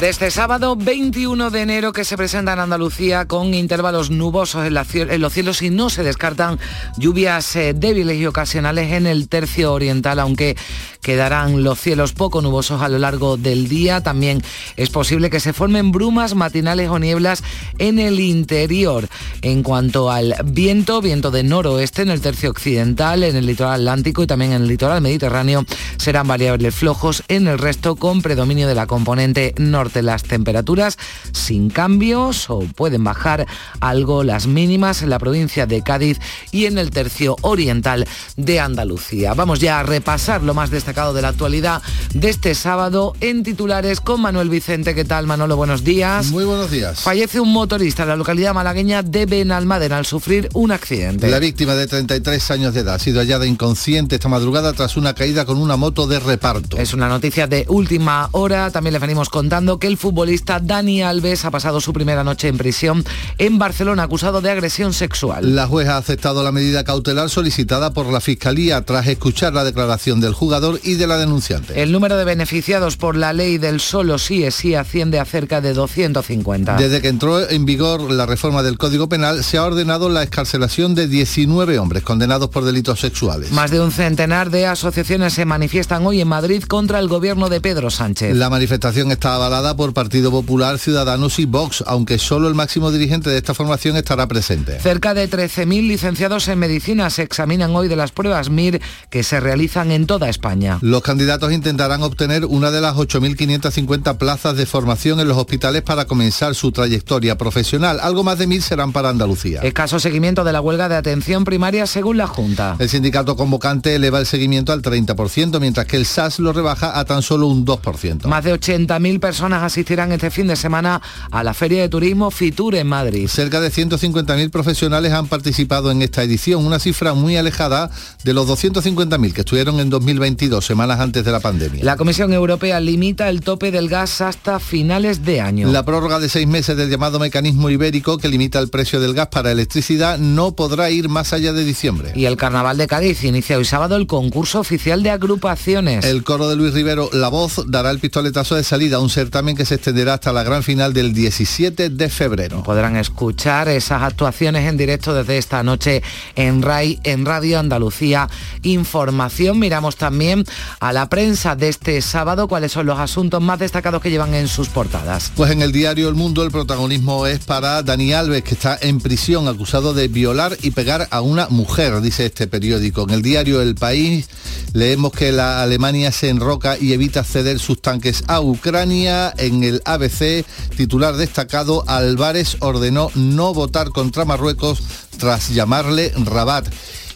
Speaker 1: De este sábado 21 de enero que se presenta en Andalucía con intervalos nubosos en, los cielos y no se descartan lluvias eh, débiles y ocasionales en el tercio oriental, aunque quedarán los cielos poco nubosos a lo largo del día. También es posible que se formen brumas matinales o nieblas en el interior. En cuanto al viento, viento de noroeste en el tercio occidental, en el litoral atlántico y también en el litoral mediterráneo, serán variables flojos en el resto con predominio de la componente norte las temperaturas sin cambios o pueden bajar algo las mínimas en la provincia de Cádiz y en el tercio oriental de Andalucía. Vamos ya a repasar lo más destacado de la actualidad de este sábado en titulares con Manuel Vicente. ¿Qué tal, Manolo? Buenos días.
Speaker 39: Muy buenos días.
Speaker 1: Fallece un motorista en la localidad malagueña de Benalmádena al sufrir un accidente.
Speaker 39: La víctima de 33 años de edad ha sido hallada inconsciente esta madrugada tras una caída con una moto de reparto.
Speaker 1: Es una noticia de última hora. También le venimos contando que el futbolista Dani Alves ha pasado su primera noche en prisión en Barcelona acusado de agresión sexual.
Speaker 39: La jueza ha aceptado la medida cautelar solicitada por la Fiscalía tras escuchar la declaración del jugador y de la denunciante.
Speaker 1: El número de beneficiados por la ley del solo sí es sí asciende a cerca de 250.
Speaker 39: Desde que entró en vigor la reforma del Código Penal se ha ordenado la escarcelación de 19 hombres condenados por delitos sexuales.
Speaker 1: Más de un centenar de asociaciones se manifiestan hoy en Madrid contra el gobierno de Pedro Sánchez.
Speaker 39: La manifestación está avalada por Partido Popular, Ciudadanos y Vox, aunque solo el máximo dirigente de esta formación estará presente.
Speaker 1: Cerca de 13.000 licenciados en medicina se examinan hoy de las pruebas MIR que se realizan en toda España.
Speaker 39: Los candidatos intentarán obtener una de las 8.550 plazas de formación en los hospitales para comenzar su trayectoria profesional. Algo más de 1.000 serán para Andalucía.
Speaker 1: Escaso seguimiento de la huelga de atención primaria según la Junta.
Speaker 39: El sindicato convocante eleva el seguimiento al 30%, mientras que el SAS lo rebaja a tan solo un 2%.
Speaker 1: Más de 80.000 personas asistirán este fin de semana a la Feria de Turismo Fitur en Madrid.
Speaker 39: Cerca de 150.000 profesionales han participado en esta edición, una cifra muy alejada de los 250.000 que estuvieron en 2022, semanas antes de la pandemia.
Speaker 1: La Comisión Europea limita el tope del gas hasta finales de año.
Speaker 39: La prórroga de seis meses del llamado mecanismo ibérico que limita el precio del gas para electricidad no podrá ir más allá de diciembre.
Speaker 1: Y el Carnaval de Cádiz inicia hoy sábado el concurso oficial de agrupaciones.
Speaker 39: El coro de Luis Rivero, La Voz, dará el pistoletazo de salida a un certamen que se extenderá hasta la gran final del 17 de febrero.
Speaker 1: Podrán escuchar esas actuaciones en directo desde esta noche en RAI, en Radio Andalucía Información. Miramos también a la prensa de este sábado cuáles son los asuntos más destacados que llevan en sus portadas.
Speaker 39: Pues en el diario El Mundo el protagonismo es para Dani Alves, que está en prisión acusado de violar y pegar a una mujer, dice este periódico. En el diario El País leemos que la Alemania se enroca y evita ceder sus tanques a Ucrania. En el ABC, titular destacado, Álvarez ordenó no votar contra Marruecos tras llamarle Rabat.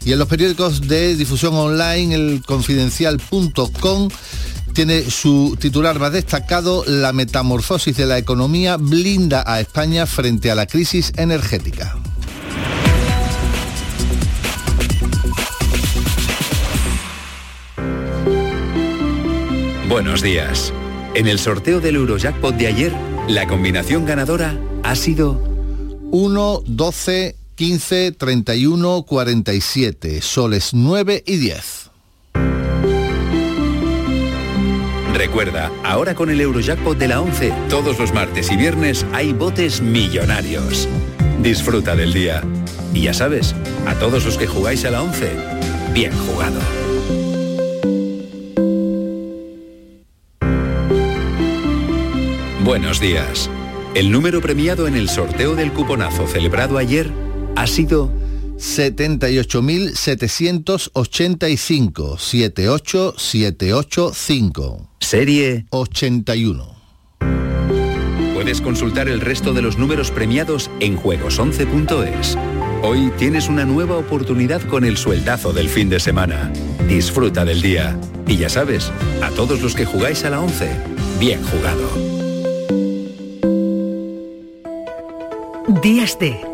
Speaker 39: Y en los periódicos de difusión online, el confidencial.com, tiene su titular más destacado, la metamorfosis de la economía blinda a España frente a la crisis energética.
Speaker 40: Buenos días. En el sorteo del Eurojackpot de ayer, la combinación ganadora ha sido
Speaker 39: 1, 12, 15, 31, 47, soles 9 y 10.
Speaker 40: Recuerda, ahora con el Eurojackpot de la 11, todos los martes y viernes hay botes millonarios. Disfruta del día. Y ya sabes, a todos los que jugáis a la 11, bien jugado. Buenos días. El número premiado en el sorteo del cuponazo celebrado ayer ha sido
Speaker 39: 78.785 78785
Speaker 40: Serie
Speaker 39: 81.
Speaker 40: Puedes consultar el resto de los números premiados en juegos11.es. Hoy tienes una nueva oportunidad con el sueldazo del fin de semana. Disfruta del día. Y ya sabes, a todos los que jugáis a la 11, bien jugado.
Speaker 37: Días de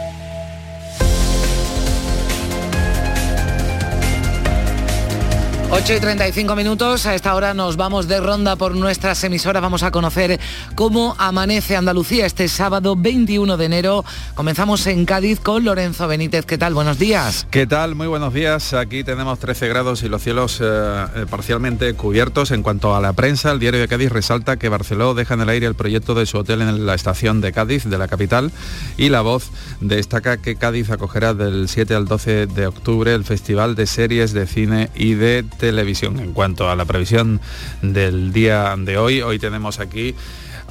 Speaker 1: 8 y 35 minutos, a esta hora nos vamos de ronda por nuestras emisoras, vamos a conocer cómo amanece Andalucía este sábado 21 de enero. Comenzamos en Cádiz con Lorenzo Benítez, ¿qué tal? Buenos días.
Speaker 41: ¿Qué tal? Muy buenos días, aquí tenemos 13 grados y los cielos eh, eh, parcialmente cubiertos. En cuanto a la prensa, el diario de Cádiz resalta que Barceló deja en el aire el proyecto de su hotel en la estación de Cádiz, de la capital, y La Voz destaca que Cádiz acogerá del 7 al 12 de octubre el Festival de Series de Cine y de televisión. En cuanto a la previsión del día de hoy, hoy tenemos aquí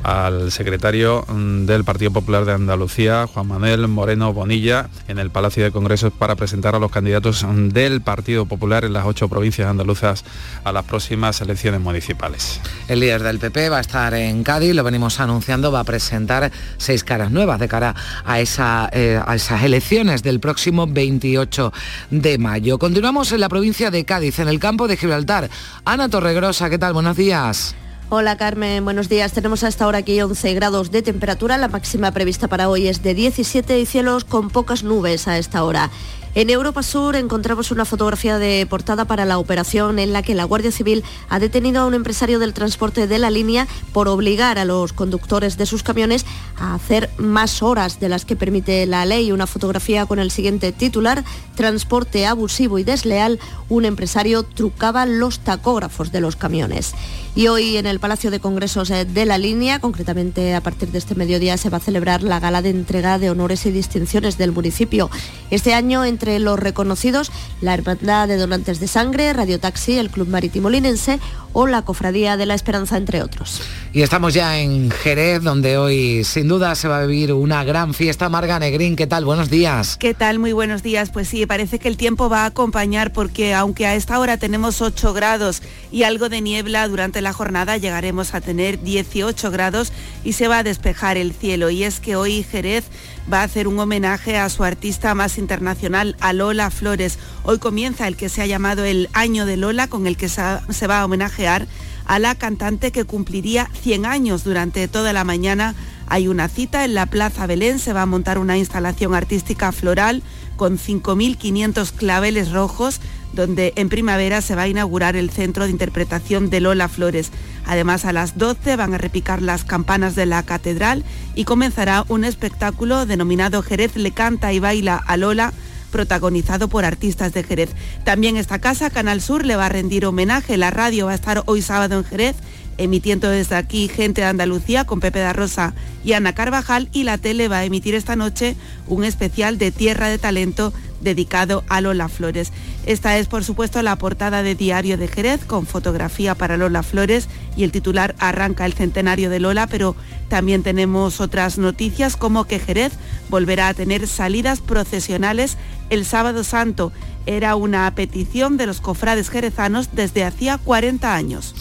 Speaker 41: al secretario mm, del Partido Popular de Andalucía, Juan Manuel Moreno Bonilla, en el Palacio de Congresos para presentar a los candidatos mm, del Partido Popular en las ocho provincias andaluzas a las próximas elecciones municipales.
Speaker 1: El líder del PP va a estar en Cádiz, lo venimos anunciando, va a presentar seis caras nuevas de cara a, eh, a esas elecciones del próximo 28 de mayo. Continuamos en la provincia de Cádiz, en el campo de Gibraltar. Ana Torregrosa, ¿qué tal? Buenos días.
Speaker 42: Hola Carmen, buenos días. Tenemos hasta ahora aquí 11 grados de temperatura. La máxima prevista para hoy es de 17 y cielos con pocas nubes a esta hora. En Europa Sur encontramos una fotografía de portada para la operación en la que la Guardia Civil ha detenido a un empresario del transporte de la línea por obligar a los conductores de sus camiones a hacer más horas de las que permite la ley. Una fotografía con el siguiente titular, transporte abusivo y desleal, un empresario trucaba los tacógrafos de los camiones. Y hoy en el Palacio de Congresos eh, de la línea, concretamente a partir de este mediodía, se va a celebrar la gala de entrega de honores y distinciones del municipio. Este año, entre los reconocidos, la Hermandad de Donantes de Sangre, Radio Taxi, el Club Marítimo Linense o la Cofradía de la Esperanza, entre otros.
Speaker 1: Y estamos ya en Jerez, donde hoy sin duda se va a vivir una gran fiesta. Marga Negrín, ¿qué tal? Buenos días.
Speaker 43: ¿Qué tal? Muy buenos días. Pues sí, parece que el tiempo va a acompañar porque aunque a esta hora tenemos 8 grados y algo de niebla durante la jornada llegaremos a tener 18 grados y se va a despejar el cielo. Y es que hoy Jerez va a hacer un homenaje a su artista más internacional, a Lola Flores. Hoy comienza el que se ha llamado el Año de Lola, con el que se va a homenajear a la cantante que cumpliría 100 años durante toda la mañana. Hay una cita en la Plaza Belén, se va a montar una instalación artística floral con 5.500 claveles rojos donde en primavera se va a inaugurar el Centro de Interpretación de Lola Flores. Además, a las 12 van a repicar las campanas de la catedral y comenzará un espectáculo denominado Jerez le canta y baila a Lola protagonizado por artistas de Jerez. También esta casa, Canal Sur, le va a rendir homenaje. La radio va a estar hoy sábado en Jerez emitiendo desde aquí Gente de Andalucía con Pepe da Rosa y Ana Carvajal y la tele va a emitir esta noche un especial de Tierra de Talento dedicado a Lola Flores. Esta es, por supuesto, la portada de Diario de Jerez con fotografía para Lola Flores y el titular arranca el centenario de Lola, pero también tenemos otras noticias como que Jerez volverá a tener salidas procesionales el sábado santo. Era una petición de los cofrades jerezanos desde hacía 40 años.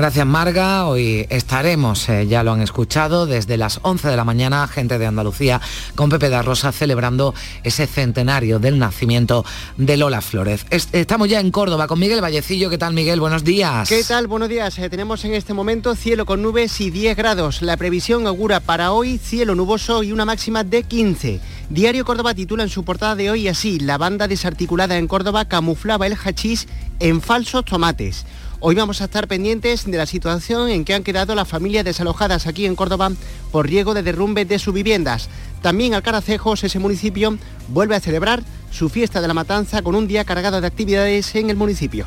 Speaker 1: Gracias Marga, hoy estaremos, eh, ya lo han escuchado, desde las 11 de la mañana, gente de Andalucía, con Pepe da Rosa celebrando ese centenario del nacimiento de Lola Flores. estamos ya en Córdoba con Miguel Vallecillo, ¿qué tal Miguel? Buenos días.
Speaker 44: ¿Qué tal? Buenos días. Eh, tenemos en este momento cielo con nubes y 10 grados. La previsión augura para hoy cielo nuboso y una máxima de 15. Diario Córdoba titula en su portada de hoy así, la banda desarticulada en Córdoba camuflaba el hachís en falsos tomates. Hoy vamos a estar pendientes de la situación en que han quedado las familias desalojadas aquí en Córdoba por riesgo de derrumbe de sus viviendas. También Alcaracejos, ese municipio, vuelve a celebrar su fiesta de la matanza con un día cargado de actividades en el municipio.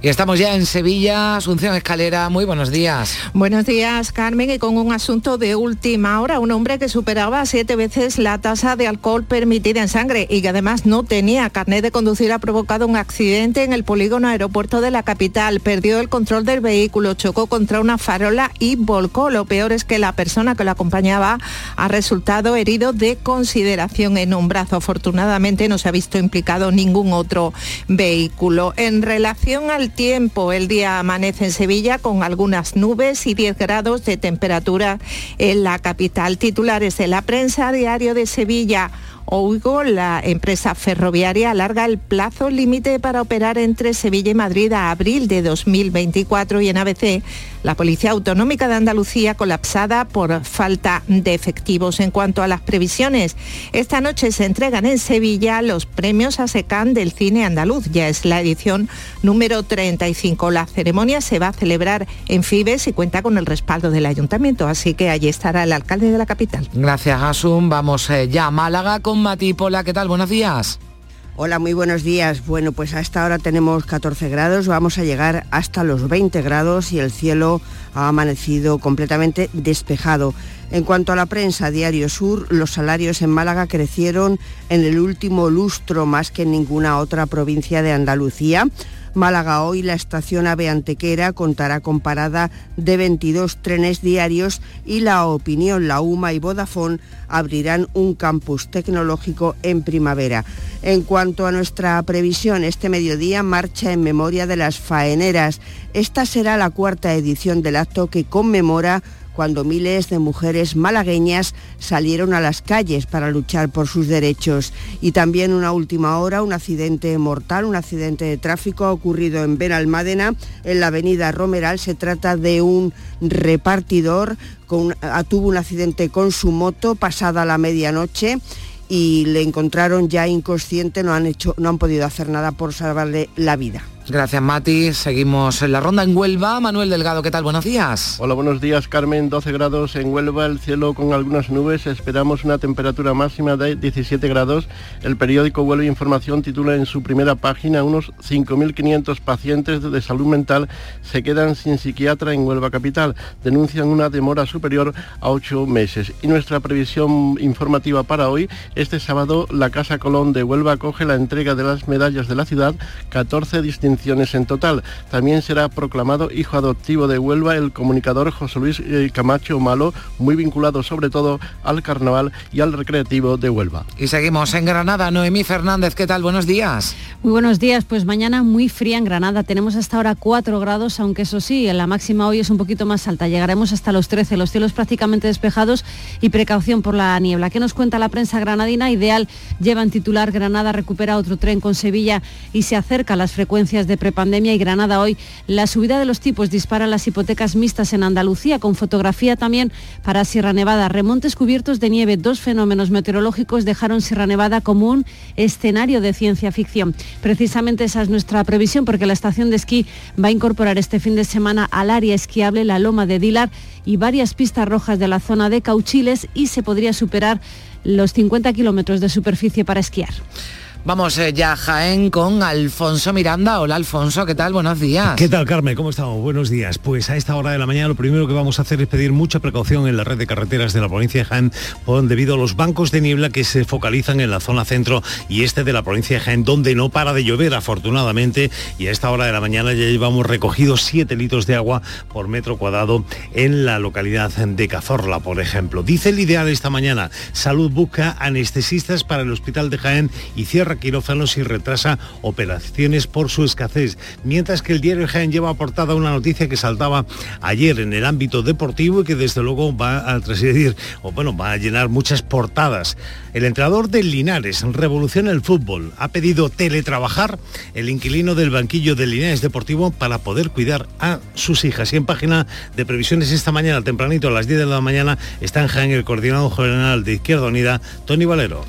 Speaker 1: Y estamos ya en Sevilla, Asunción Escalera, muy buenos días.
Speaker 45: Buenos días, Carmen, y con un asunto de última hora, un hombre que superaba siete veces la tasa de alcohol permitida en sangre y que además no tenía carnet de conducir ha provocado un accidente en el polígono aeropuerto de la capital. Perdió el control del vehículo, chocó contra una farola y volcó. Lo peor es que la persona que lo acompañaba ha resultado herido de consideración en un brazo. Afortunadamente no se ha visto implicado ningún otro vehículo. En relación al tiempo. El día amanece en Sevilla con algunas nubes y 10 grados de temperatura en la capital. Titulares de la prensa diario de Sevilla. Oigo, la empresa ferroviaria alarga el plazo límite para operar entre Sevilla y Madrid a abril de 2024 y en ABC la Policía Autonómica de Andalucía colapsada por falta de efectivos. En cuanto a las previsiones, esta noche se entregan en Sevilla los premios a SECAN del cine andaluz. Ya es la edición número 35. La ceremonia se va a celebrar en Fibes y cuenta con el respaldo del ayuntamiento, así que allí estará el alcalde de la capital.
Speaker 1: Gracias, Asun. Vamos eh, ya a Málaga con Mati Pola. ¿Qué tal? Buenos días.
Speaker 46: Hola, muy buenos días. Bueno, pues a esta hora tenemos 14 grados, vamos a llegar hasta los 20 grados y el cielo ha amanecido completamente despejado. En cuanto a la prensa, Diario Sur, los salarios en Málaga crecieron en el último lustro más que en ninguna otra provincia de Andalucía. Málaga hoy, la estación AVE Antequera contará con parada de 22 trenes diarios y la opinión, la UMA y Vodafone abrirán un campus tecnológico en primavera. En cuanto a nuestra previsión, este mediodía marcha en memoria de las faeneras. Esta será la cuarta edición del acto que conmemora cuando miles de mujeres malagueñas salieron a las calles para luchar por sus derechos. Y también una última hora, un accidente mortal, un accidente de tráfico ha ocurrido en Benalmádena, en la avenida Romeral. Se trata de un repartidor, con, ah, tuvo un accidente con su moto pasada la medianoche y le encontraron ya inconsciente, no han, hecho, no han podido hacer nada por salvarle la vida.
Speaker 1: Gracias, Mati. Seguimos en la ronda en Huelva. Manuel Delgado, ¿qué tal? Buenos días.
Speaker 47: Hola, buenos días, Carmen. 12 grados en Huelva, el cielo con algunas nubes. Esperamos una temperatura máxima de 17 grados. El periódico Huelva Información titula en su primera página unos 5.500 pacientes de salud mental se quedan sin psiquiatra en Huelva Capital. Denuncian una demora superior a 8 meses. Y nuestra previsión informativa para hoy, este sábado, la Casa Colón de Huelva acoge la entrega de las medallas de la ciudad, 14 distinciones en total. También será proclamado hijo adoptivo de Huelva el comunicador José Luis eh, Camacho Malo, muy vinculado sobre todo al carnaval y al recreativo de Huelva.
Speaker 1: Y seguimos en Granada. Noemí Fernández, ¿qué tal? Buenos días.
Speaker 48: Muy buenos días. Pues mañana muy fría en Granada. Tenemos hasta ahora 4 grados, aunque eso sí, la máxima hoy es un poquito más alta. Llegaremos hasta los 13. Los cielos prácticamente despejados y precaución por la niebla. ¿Qué nos cuenta la prensa granadina? Ideal lleva en titular Granada recupera otro tren con Sevilla y se acerca a las frecuencias de prepandemia y Granada hoy. La subida de los tipos dispara las hipotecas mixtas en Andalucía, con fotografía también para Sierra Nevada. Remontes cubiertos de nieve, dos fenómenos meteorológicos dejaron Sierra Nevada como un escenario de ciencia ficción. Precisamente esa es nuestra previsión porque la estación de esquí va a incorporar este fin de semana al área esquiable la Loma de Dilar y varias pistas rojas de la zona de Cauchiles y se podría superar los 50 kilómetros de superficie para esquiar.
Speaker 1: Vamos eh, ya Jaén con Alfonso Miranda. Hola Alfonso, ¿qué tal? Buenos días.
Speaker 49: ¿Qué tal Carmen? ¿Cómo estamos? Buenos días. Pues a esta hora de la mañana lo primero que vamos a hacer es pedir mucha precaución en la red de carreteras de la provincia de Jaén debido a los bancos de niebla que se focalizan en la zona centro y este de la provincia de Jaén, donde no para de llover afortunadamente y a esta hora de la mañana ya llevamos recogido 7 litros de agua por metro cuadrado en la localidad de Cazorla, por ejemplo. Dice el ideal esta mañana, Salud busca anestesistas para el hospital de Jaén y cierra quirófanos y retrasa operaciones por su escasez. Mientras que el diario Jaén lleva aportada una noticia que saltaba ayer en el ámbito deportivo y que desde luego va a trascender, o bueno, va a llenar muchas portadas. El entrenador del Linares revoluciona el fútbol. Ha pedido teletrabajar el inquilino del banquillo del Linares Deportivo para poder cuidar a sus hijas. Y en página de previsiones esta mañana, tempranito a las 10 de la mañana, está en Jaén el coordinador general de Izquierda Unida, Tony Valero.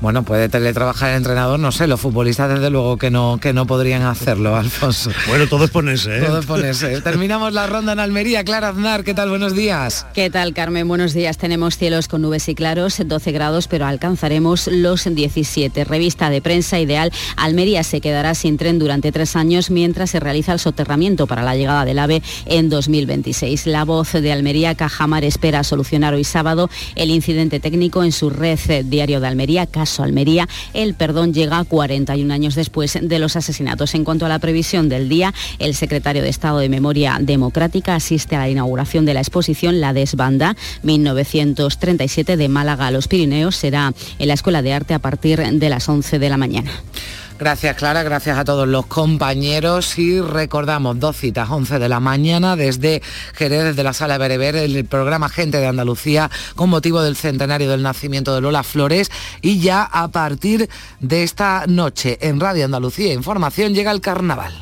Speaker 1: Bueno, puede teletrabajar el entrenador, no sé, los futbolistas desde luego que no, que no podrían hacerlo, Alfonso.
Speaker 49: Bueno, todo es ponerse, ¿eh?
Speaker 1: Todo es ponerse. Terminamos la ronda en Almería. Clara Aznar, ¿qué tal? Buenos días.
Speaker 50: ¿Qué tal, Carmen? Buenos días. Tenemos cielos con nubes y claros, 12 grados, pero alcanzaremos los 17. Revista de prensa ideal. Almería se quedará sin tren durante tres años mientras se realiza el soterramiento para la llegada del AVE en 2026. La voz de Almería, Cajamar, espera solucionar hoy sábado el incidente técnico en su red Diario de Almería, Almería, el perdón llega 41 años después de los asesinatos. En cuanto a la previsión del día, el secretario de Estado de Memoria Democrática asiste a la inauguración de la exposición La Desbanda 1937 de Málaga a los Pirineos. Será en la Escuela de Arte a partir de las 11 de la mañana.
Speaker 1: Gracias Clara, gracias a todos los compañeros y recordamos dos citas, 11 de la mañana desde Jerez, desde la sala Bereber, el programa Gente de Andalucía con motivo del centenario del nacimiento de Lola Flores y ya a partir de esta noche en Radio Andalucía Información llega el carnaval.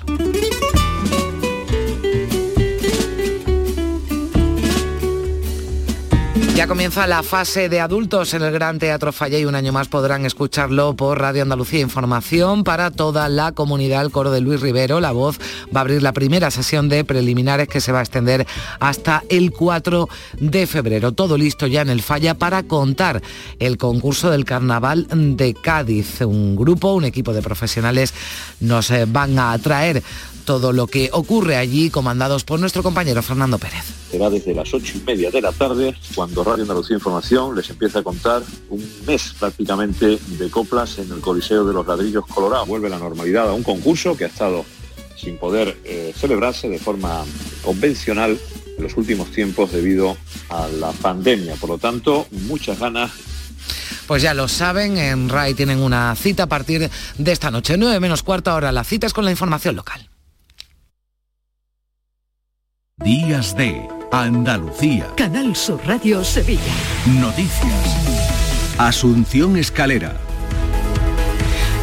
Speaker 1: Ya comienza la fase de adultos en el Gran Teatro Falla y un año más podrán escucharlo por Radio Andalucía Información para toda la comunidad. El coro de Luis Rivero, la voz, va a abrir la primera sesión de preliminares que se va a extender hasta el 4 de febrero. Todo listo ya en el Falla para contar el concurso del Carnaval de Cádiz. Un grupo, un equipo de profesionales nos eh, van a traer todo lo que ocurre allí, comandados por nuestro compañero Fernando Pérez.
Speaker 51: Será desde las ocho y media de la tarde cuando Radio Andalucía Información les empieza a contar un mes prácticamente de coplas en el Coliseo de los Ladrillos Colorados. Vuelve la normalidad a un concurso que ha estado sin poder eh, celebrarse de forma convencional en los últimos tiempos debido a la pandemia. Por lo tanto, muchas ganas
Speaker 1: pues ya lo saben, en RAI tienen una cita a partir de esta noche, 9 menos cuarta hora. La cita es con la información local.
Speaker 38: Días de Andalucía.
Speaker 37: Canal Sur Radio Sevilla.
Speaker 38: Noticias. Asunción Escalera.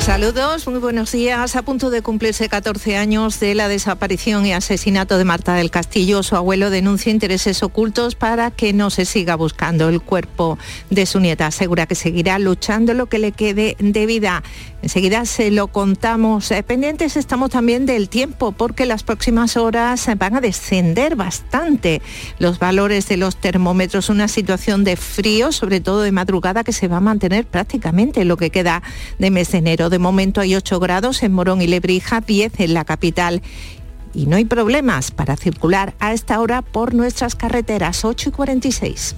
Speaker 45: Saludos, muy buenos días. A punto de cumplirse 14 años de la desaparición y asesinato de Marta del Castillo, su abuelo denuncia intereses ocultos para que no se siga buscando el cuerpo de su nieta. Asegura que seguirá luchando lo que le quede de vida. Enseguida se lo contamos. Eh, pendientes estamos también del tiempo porque las próximas horas van a descender bastante los valores de los termómetros. Una situación de frío, sobre todo de madrugada, que se va a mantener prácticamente lo que queda de mes de enero. De momento hay 8 grados en Morón y Lebrija, 10 en la capital. Y no hay problemas para circular a esta hora por nuestras carreteras 8 y 46.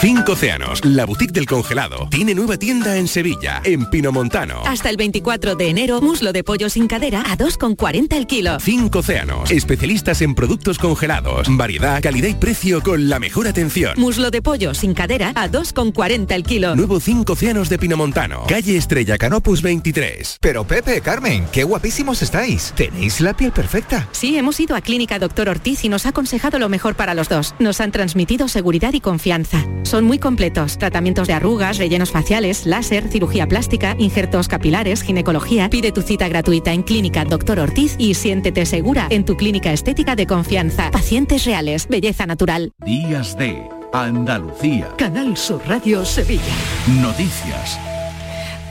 Speaker 52: Cinco Océanos, la boutique del congelado, tiene nueva tienda en Sevilla, en Pinomontano.
Speaker 53: Hasta el 24 de enero, muslo de pollo sin cadera a 2,40 el kilo.
Speaker 52: Cinco Océanos, especialistas en productos congelados, variedad, calidad y precio con la mejor atención.
Speaker 53: Muslo de pollo sin cadera a 2,40 el kilo.
Speaker 52: Nuevo Cinco Océanos de Pinomontano, calle Estrella Canopus 23.
Speaker 54: Pero Pepe, Carmen, qué guapísimos estáis. Tenéis la piel perfecta.
Speaker 53: Sí, hemos ido a Clínica Doctor Ortiz y nos ha aconsejado lo mejor para los dos. Nos han transmitido seguridad y confianza. Son muy completos. Tratamientos de arrugas, rellenos faciales, láser, cirugía plástica, injertos capilares, ginecología. Pide tu cita gratuita en Clínica Doctor Ortiz y siéntete segura en tu clínica estética de confianza. Pacientes reales, belleza natural.
Speaker 38: Días de Andalucía.
Speaker 37: Canal Sur Radio Sevilla.
Speaker 38: Noticias.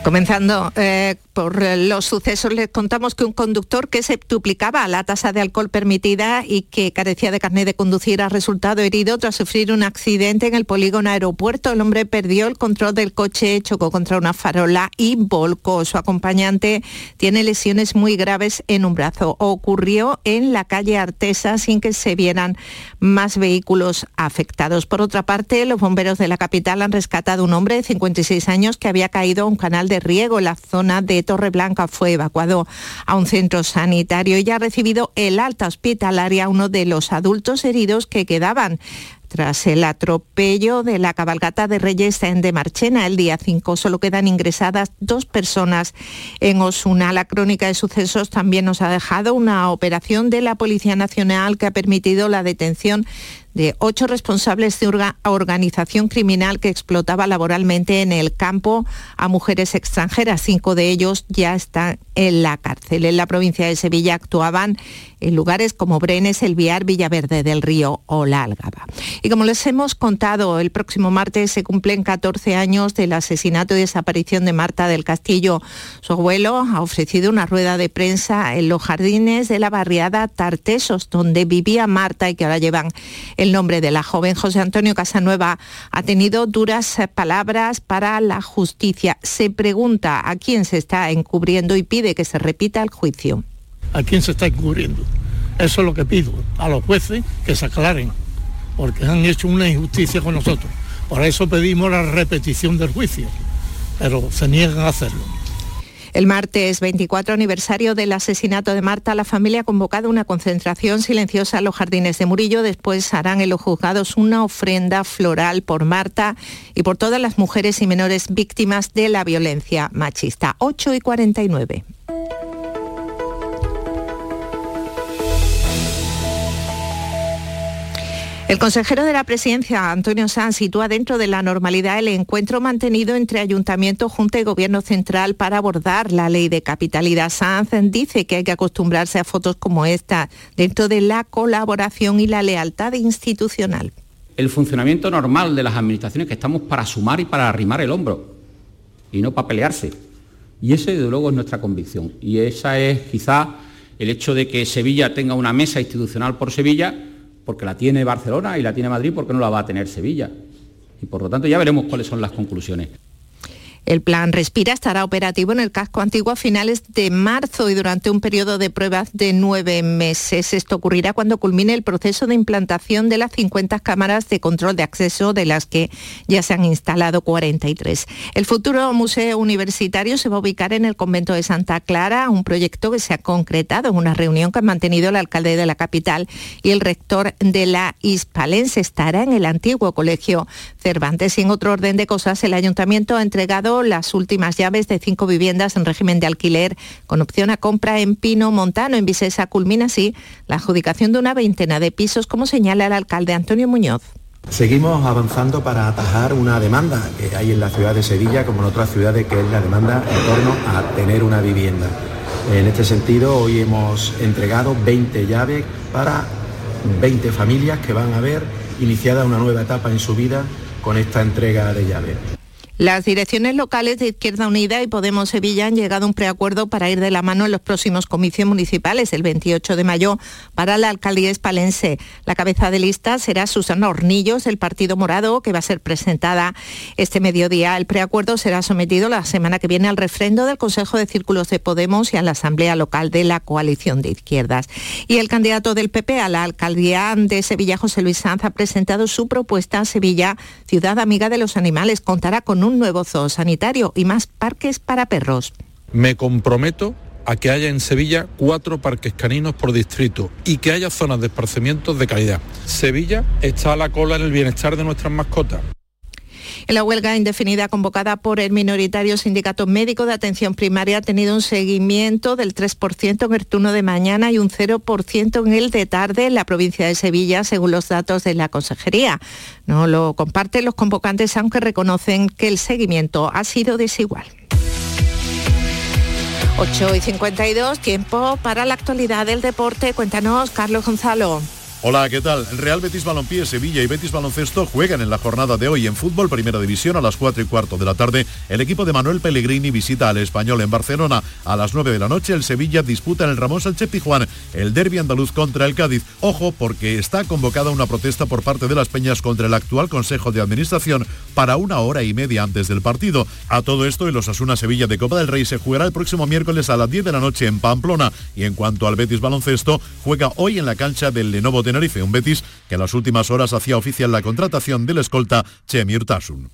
Speaker 45: Comenzando eh, por los sucesos, les contamos que un conductor que se duplicaba la tasa de alcohol permitida y que carecía de carnet de conducir ha resultado herido tras sufrir un accidente en el polígono aeropuerto. El hombre perdió el control del coche, chocó contra una farola y volcó. Su acompañante tiene lesiones muy graves en un brazo. Ocurrió en la calle Artesa sin que se vieran más vehículos afectados. Por otra parte, los bomberos de la capital han rescatado un hombre de 56 años que había caído a un canal de riego la zona de Torreblanca. Fue evacuado a un centro sanitario y ha recibido el alta hospitalaria uno de los adultos heridos que quedaban tras el atropello de la cabalgata de Reyes en de Marchena el día 5, solo quedan ingresadas dos personas en Osuna. La crónica de sucesos también nos ha dejado una operación de la Policía Nacional que ha permitido la detención de ocho responsables de una organización criminal que explotaba laboralmente en el campo a mujeres extranjeras. Cinco de ellos ya están en la cárcel. En la provincia de Sevilla actuaban en lugares como Brenes, El Viar, Villaverde del Río o La Algaba. Y como les hemos contado, el próximo martes se cumplen 14 años del asesinato y desaparición de Marta del Castillo. Su abuelo ha ofrecido una rueda de prensa en los jardines de la barriada Tartesos, donde vivía Marta y que ahora llevan el nombre de la joven. José Antonio Casanueva ha tenido duras palabras para la justicia. Se pregunta a quién se está encubriendo y pide que se repita el juicio
Speaker 55: a quién se está encubriendo. Eso es lo que pido a los jueces que se aclaren, porque han hecho una injusticia con nosotros. Por eso pedimos la repetición del juicio, pero se niegan a hacerlo.
Speaker 45: El martes 24 aniversario del asesinato de Marta, la familia ha convocado una concentración silenciosa en los jardines de Murillo. Después harán en los juzgados una ofrenda floral por Marta y por todas las mujeres y menores víctimas de la violencia machista. 8 y 49. El consejero de la presidencia, Antonio Sanz, sitúa dentro de la normalidad el encuentro mantenido entre Ayuntamiento, Junta y Gobierno Central para abordar la ley de capitalidad. Sanz dice que hay que acostumbrarse a fotos como esta dentro de la colaboración y la lealtad institucional.
Speaker 56: El funcionamiento normal de las administraciones que estamos para sumar y para arrimar el hombro y no para pelearse. Y ese, desde luego, es nuestra convicción. Y esa es quizá el hecho de que Sevilla tenga una mesa institucional por Sevilla porque la tiene Barcelona y la tiene Madrid, porque no la va a tener Sevilla. Y por lo tanto ya veremos cuáles son las conclusiones.
Speaker 45: El plan Respira estará operativo en el casco antiguo a finales de marzo y durante un periodo de pruebas de nueve meses. Esto ocurrirá cuando culmine el proceso de implantación de las 50 cámaras de control de acceso, de las que ya se han instalado 43. El futuro museo universitario se va a ubicar en el convento de Santa Clara, un proyecto que se ha concretado en una reunión que han mantenido el alcalde de la capital y el rector de la Hispalense. Estará en el antiguo colegio Cervantes y en otro orden de cosas el ayuntamiento ha entregado las últimas llaves de cinco viviendas en régimen de alquiler con opción a compra en Pino Montano. En Visesa culmina así la adjudicación de una veintena de pisos, como señala el alcalde Antonio Muñoz.
Speaker 49: Seguimos avanzando para atajar una demanda que hay en la ciudad de Sevilla como en otras ciudades, que es la demanda en torno a tener una vivienda. En este sentido, hoy hemos entregado 20 llaves para 20 familias que van a ver iniciada una nueva etapa en su vida con esta entrega de llaves.
Speaker 45: Las direcciones locales de Izquierda Unida y Podemos Sevilla han llegado a un preacuerdo para ir de la mano en los próximos comicios municipales, el 28 de mayo, para la alcaldía espalense. La cabeza de lista será Susana Hornillos, del Partido Morado, que va a ser presentada este mediodía. El preacuerdo será sometido la semana que viene al refrendo del Consejo de Círculos de Podemos y a la Asamblea Local de la Coalición de Izquierdas. Y el candidato del PP a la alcaldía de Sevilla, José Luis Sanz, ha presentado su propuesta a Sevilla, ciudad amiga de los animales. Contará con un un nuevo zoo sanitario y más parques para perros.
Speaker 57: Me comprometo a que haya en Sevilla cuatro parques caninos por distrito y que haya zonas de esparcimientos de calidad. Sevilla está a la cola en el bienestar de nuestras mascotas.
Speaker 45: En la huelga indefinida convocada por el minoritario Sindicato Médico de Atención Primaria ha tenido un seguimiento del 3% en el turno de mañana y un 0% en el de tarde en la provincia de Sevilla, según los datos de la Consejería. No lo comparten los convocantes, aunque reconocen que el seguimiento ha sido desigual. 8 y 52, tiempo para la actualidad del deporte. Cuéntanos, Carlos Gonzalo.
Speaker 29: Hola, ¿qué tal? Real Betis Balompié, Sevilla y Betis Baloncesto juegan en la jornada de hoy en fútbol Primera División a las 4 y cuarto de la tarde. El equipo de Manuel Pellegrini visita al Español en Barcelona. A las 9 de la noche el Sevilla disputa en el Ramón Sánchez Pijuán el derby andaluz contra el Cádiz. Ojo porque está convocada una protesta por parte de las Peñas contra el actual Consejo de Administración para una hora y media antes del partido. A todo esto, el Osasuna Sevilla de Copa del Rey se jugará el próximo miércoles a las 10 de la noche en Pamplona. Y en cuanto al Betis Baloncesto, juega hoy en la cancha del Lenovo Tenerife, un Betis que en las últimas horas hacía oficial la contratación del escolta Chemi Urtasun.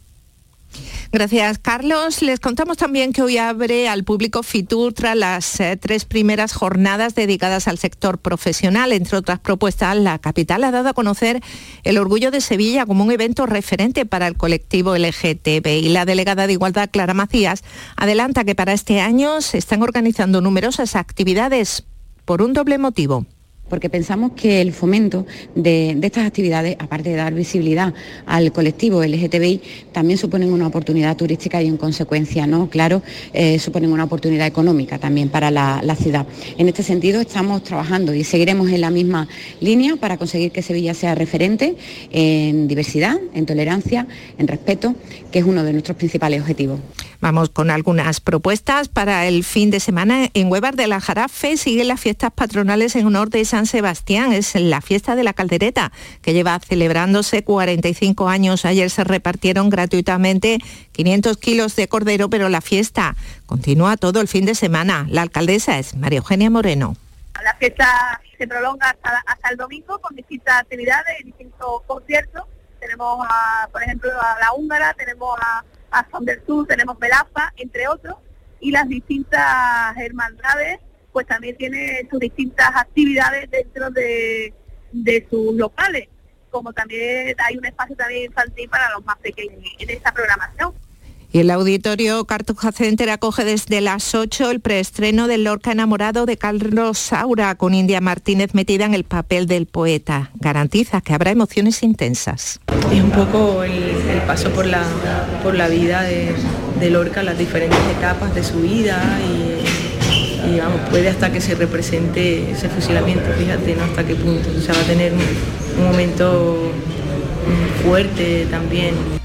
Speaker 45: Gracias, Carlos. Les contamos también que hoy abre al público Fitur tras las eh, tres primeras jornadas dedicadas al sector profesional. Entre otras propuestas, la capital ha dado a conocer el orgullo de Sevilla como un evento referente para el colectivo LGTB. Y la delegada de Igualdad, Clara Macías, adelanta que para este año se están organizando numerosas actividades por un doble motivo
Speaker 50: porque pensamos que el fomento de, estas actividades, aparte de dar visibilidad al colectivo LGTBI, también suponen una oportunidad turística y en consecuencia, ¿no? claro, eh, suponen una oportunidad económica también para la, ciudad. En este sentido estamos trabajando y seguiremos en la misma línea para conseguir que Sevilla sea referente en diversidad, en tolerancia, en respeto, que es uno de nuestros principales objetivos.
Speaker 45: Vamos con algunas propuestas para el fin de semana. En Huevar de la Jarafe siguen las fiestas patronales en honor de San Sebastián. Es la fiesta de la caldereta que lleva celebrándose 45 años. Ayer se repartieron gratuitamente 500 kilos de cordero, pero la fiesta continúa todo el fin de semana. La alcaldesa es María Eugenia Moreno.
Speaker 41: La fiesta se prolonga hasta, el domingo con distintas actividades y distintos conciertos. Tenemos, por ejemplo, a la húngara, tenemos a a Son del Sur, tenemos Melafa, entre otros,
Speaker 58: y las distintas hermandades pues también tienen sus distintas actividades dentro de, de sus locales, como también hay un espacio también infantil para los más pequeños en esta programación.
Speaker 45: Y el auditorio Cartuja Center acoge desde las 8 el preestreno del Lorca enamorado de Carlos Saura, con India Martínez metida en el papel del poeta. Garantiza que habrá emociones intensas.
Speaker 59: Es un poco el, paso por la, por la vida de, Lorca, las diferentes etapas de su vida y, vamos, puede hasta que se represente ese fusilamiento, fíjate, ¿no? Hasta qué punto. O sea, va a tener un momento fuerte también.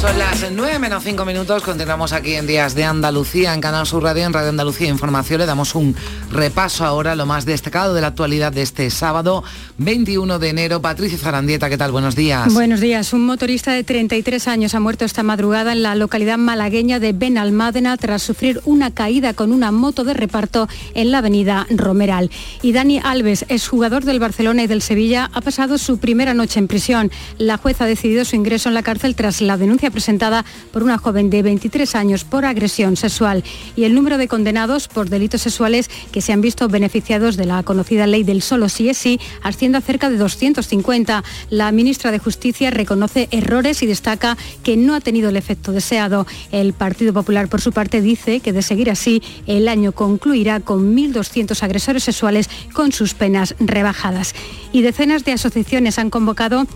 Speaker 1: Son las 9 menos 5 minutos, continuamos aquí en Días de Andalucía, en Canal Sur Radio, en Radio Andalucía Información. Le damos un repaso ahora lo más destacado de la actualidad de este sábado, 21 de enero. Patricia Zarandieta, ¿qué tal? Buenos días.
Speaker 60: Buenos días. Un motorista de 33 años ha muerto esta madrugada en la localidad malagueña de Benalmádena tras sufrir una caída con una moto de reparto en la avenida Romeral. Y Dani Alves, exjugador del Barcelona y del Sevilla, ha pasado su primera noche en prisión. La jueza ha decidido su ingreso en la cárcel tras la denuncia presentada por una joven de 23 años por agresión sexual y el número de condenados por delitos sexuales que se han visto beneficiados de la conocida ley del solo sí es sí asciende a cerca de 250. La ministra de Justicia reconoce errores y destaca que no ha tenido el efecto deseado. El Partido Popular, por su parte, dice que de seguir así, el año concluirá con 1.200 agresores sexuales con sus penas rebajadas. Y decenas de asociaciones han convocado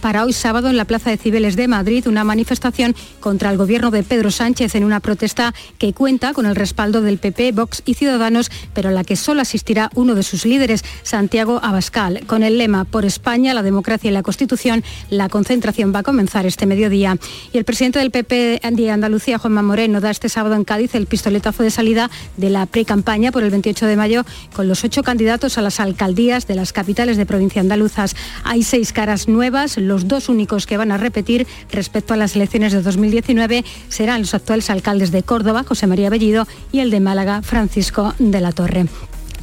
Speaker 60: para hoy sábado en la Plaza de Cibeles de Madrid una manifestación contra el gobierno de Pedro Sánchez en una protesta que cuenta con el respaldo del PP, Vox y Ciudadanos, pero a la que solo asistirá uno de sus líderes, Santiago Abascal. Con el lema Por España, la democracia y la Constitución, la concentración va a comenzar este mediodía. Y el presidente del PP de Andalucía, Juanma Moreno, da este sábado en Cádiz el pistoletazo de salida de la pre-campaña por el 28 de mayo con los ocho candidatos a las alcaldías de las capitales de provincia andaluzas. Hay seis caras nuevas los dos únicos que van a repetir respecto a las elecciones de 2019 serán los actuales alcaldes de Córdoba, José María Bellido, y el de Málaga, Francisco de la Torre.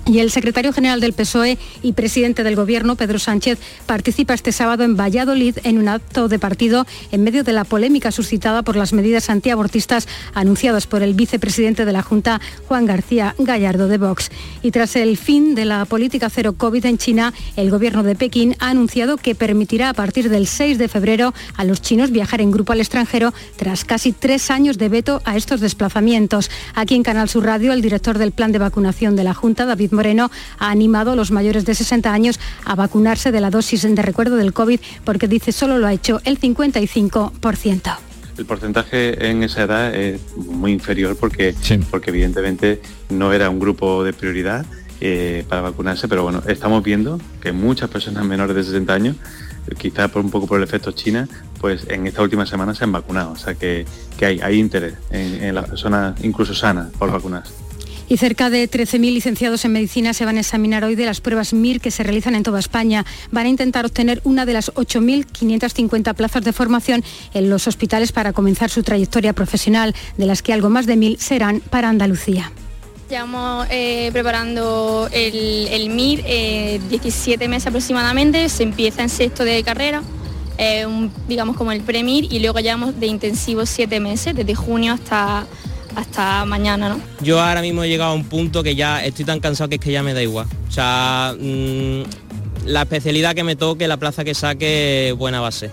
Speaker 60: Y el secretario general del PSOE y presidente del Gobierno, Pedro Sánchez, participa este sábado en Valladolid en un acto de partido en medio de la polémica suscitada por las medidas antiabortistas anunciadas por el vicepresidente de la Junta, Juan García Gallardo de Vox. Y tras el fin de la política cero COVID en China, el Gobierno de Pekín ha anunciado que permitirá a partir del 6 de febrero a los chinos viajar en grupo al extranjero tras casi tres años de veto a estos desplazamientos. Aquí en Canal Sur Radio, el director del plan de vacunación de la Junta, David Moreno ha animado a los mayores de 60 años a vacunarse de la dosis de recuerdo del COVID porque dice solo lo ha hecho el 55%.
Speaker 61: El porcentaje en esa edad es muy inferior porque, porque evidentemente no era un grupo de prioridad eh, para vacunarse, pero bueno, estamos viendo que muchas personas menores de 60 años, quizá por un poco por el efecto China, pues en esta última semana se han vacunado. O sea que, hay, hay interés en, en las personas incluso sanas por vacunarse.
Speaker 60: Y cerca de 13.000 licenciados en medicina se van a examinar hoy de las pruebas MIR que se realizan en toda España. Van a intentar obtener una de las 8.550 plazas de formación en los hospitales para comenzar su trayectoria profesional, de las que algo más de 1.000 serán para Andalucía.
Speaker 62: Llevamos eh, preparando el, MIR 17 eh, meses aproximadamente, se empieza en sexto de carrera, eh, digamos como el pre-MIR y luego llevamos de intensivo 7 meses, desde junio hasta hasta mañana, ¿no?
Speaker 63: Yo ahora mismo he llegado a un punto que ya estoy tan cansado que es que ya me da igual. O sea, mm, la especialidad que me toque, la plaza que saque, buena base.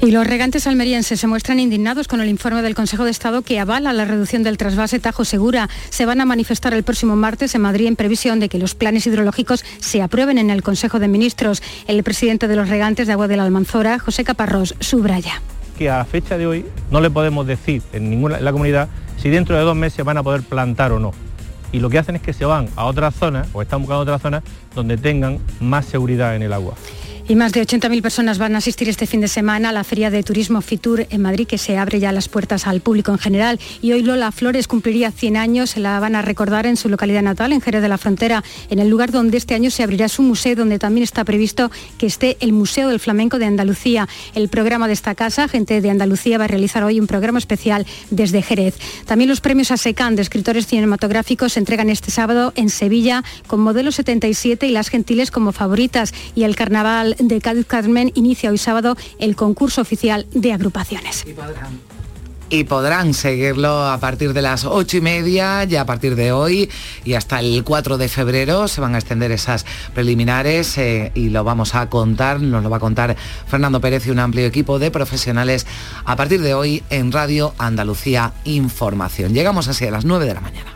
Speaker 60: Y los regantes almerienses se muestran indignados con el informe del Consejo de Estado que avala la reducción del trasvase Tajo Segura. Se van a manifestar el próximo martes en Madrid en previsión de que los planes hidrológicos se aprueben en el Consejo de Ministros. El presidente de los regantes de Agua de la Almanzora, José Caparrós, subraya.
Speaker 64: Que a fecha de hoy no le podemos decir en ninguna la comunidad si dentro de dos meses van a poder plantar o no. Y lo que hacen es que se van a otras zonas o están buscando otras zonas donde tengan más seguridad en el agua.
Speaker 60: Y más de 80.000 personas van a asistir este fin de semana a la Feria de Turismo Fitur en Madrid, que se abre ya las puertas al público en general. Y hoy Lola Flores cumpliría 100 años, se la van a recordar en su localidad natal, en Jerez de la Frontera, en el lugar donde este año se abrirá su museo, donde también está previsto que esté el Museo del Flamenco de Andalucía. El programa de esta casa, Gente de Andalucía, va a realizar hoy un programa especial desde Jerez. También los premios ASECAN de escritores cinematográficos se entregan este sábado en Sevilla con Modelo 77 y Las Gentiles como favoritas y el Carnaval de Cádiz Carmen inicia hoy sábado el concurso oficial de agrupaciones.
Speaker 1: Y podrán seguirlo a partir de las ocho y media, ya a partir de hoy y hasta el 4 de febrero se van a extender esas preliminares eh, y lo vamos a contar, nos lo va a contar Fernando Pérez y un amplio equipo de profesionales a partir de hoy en Radio Andalucía Información. Llegamos así a las 9 de la mañana.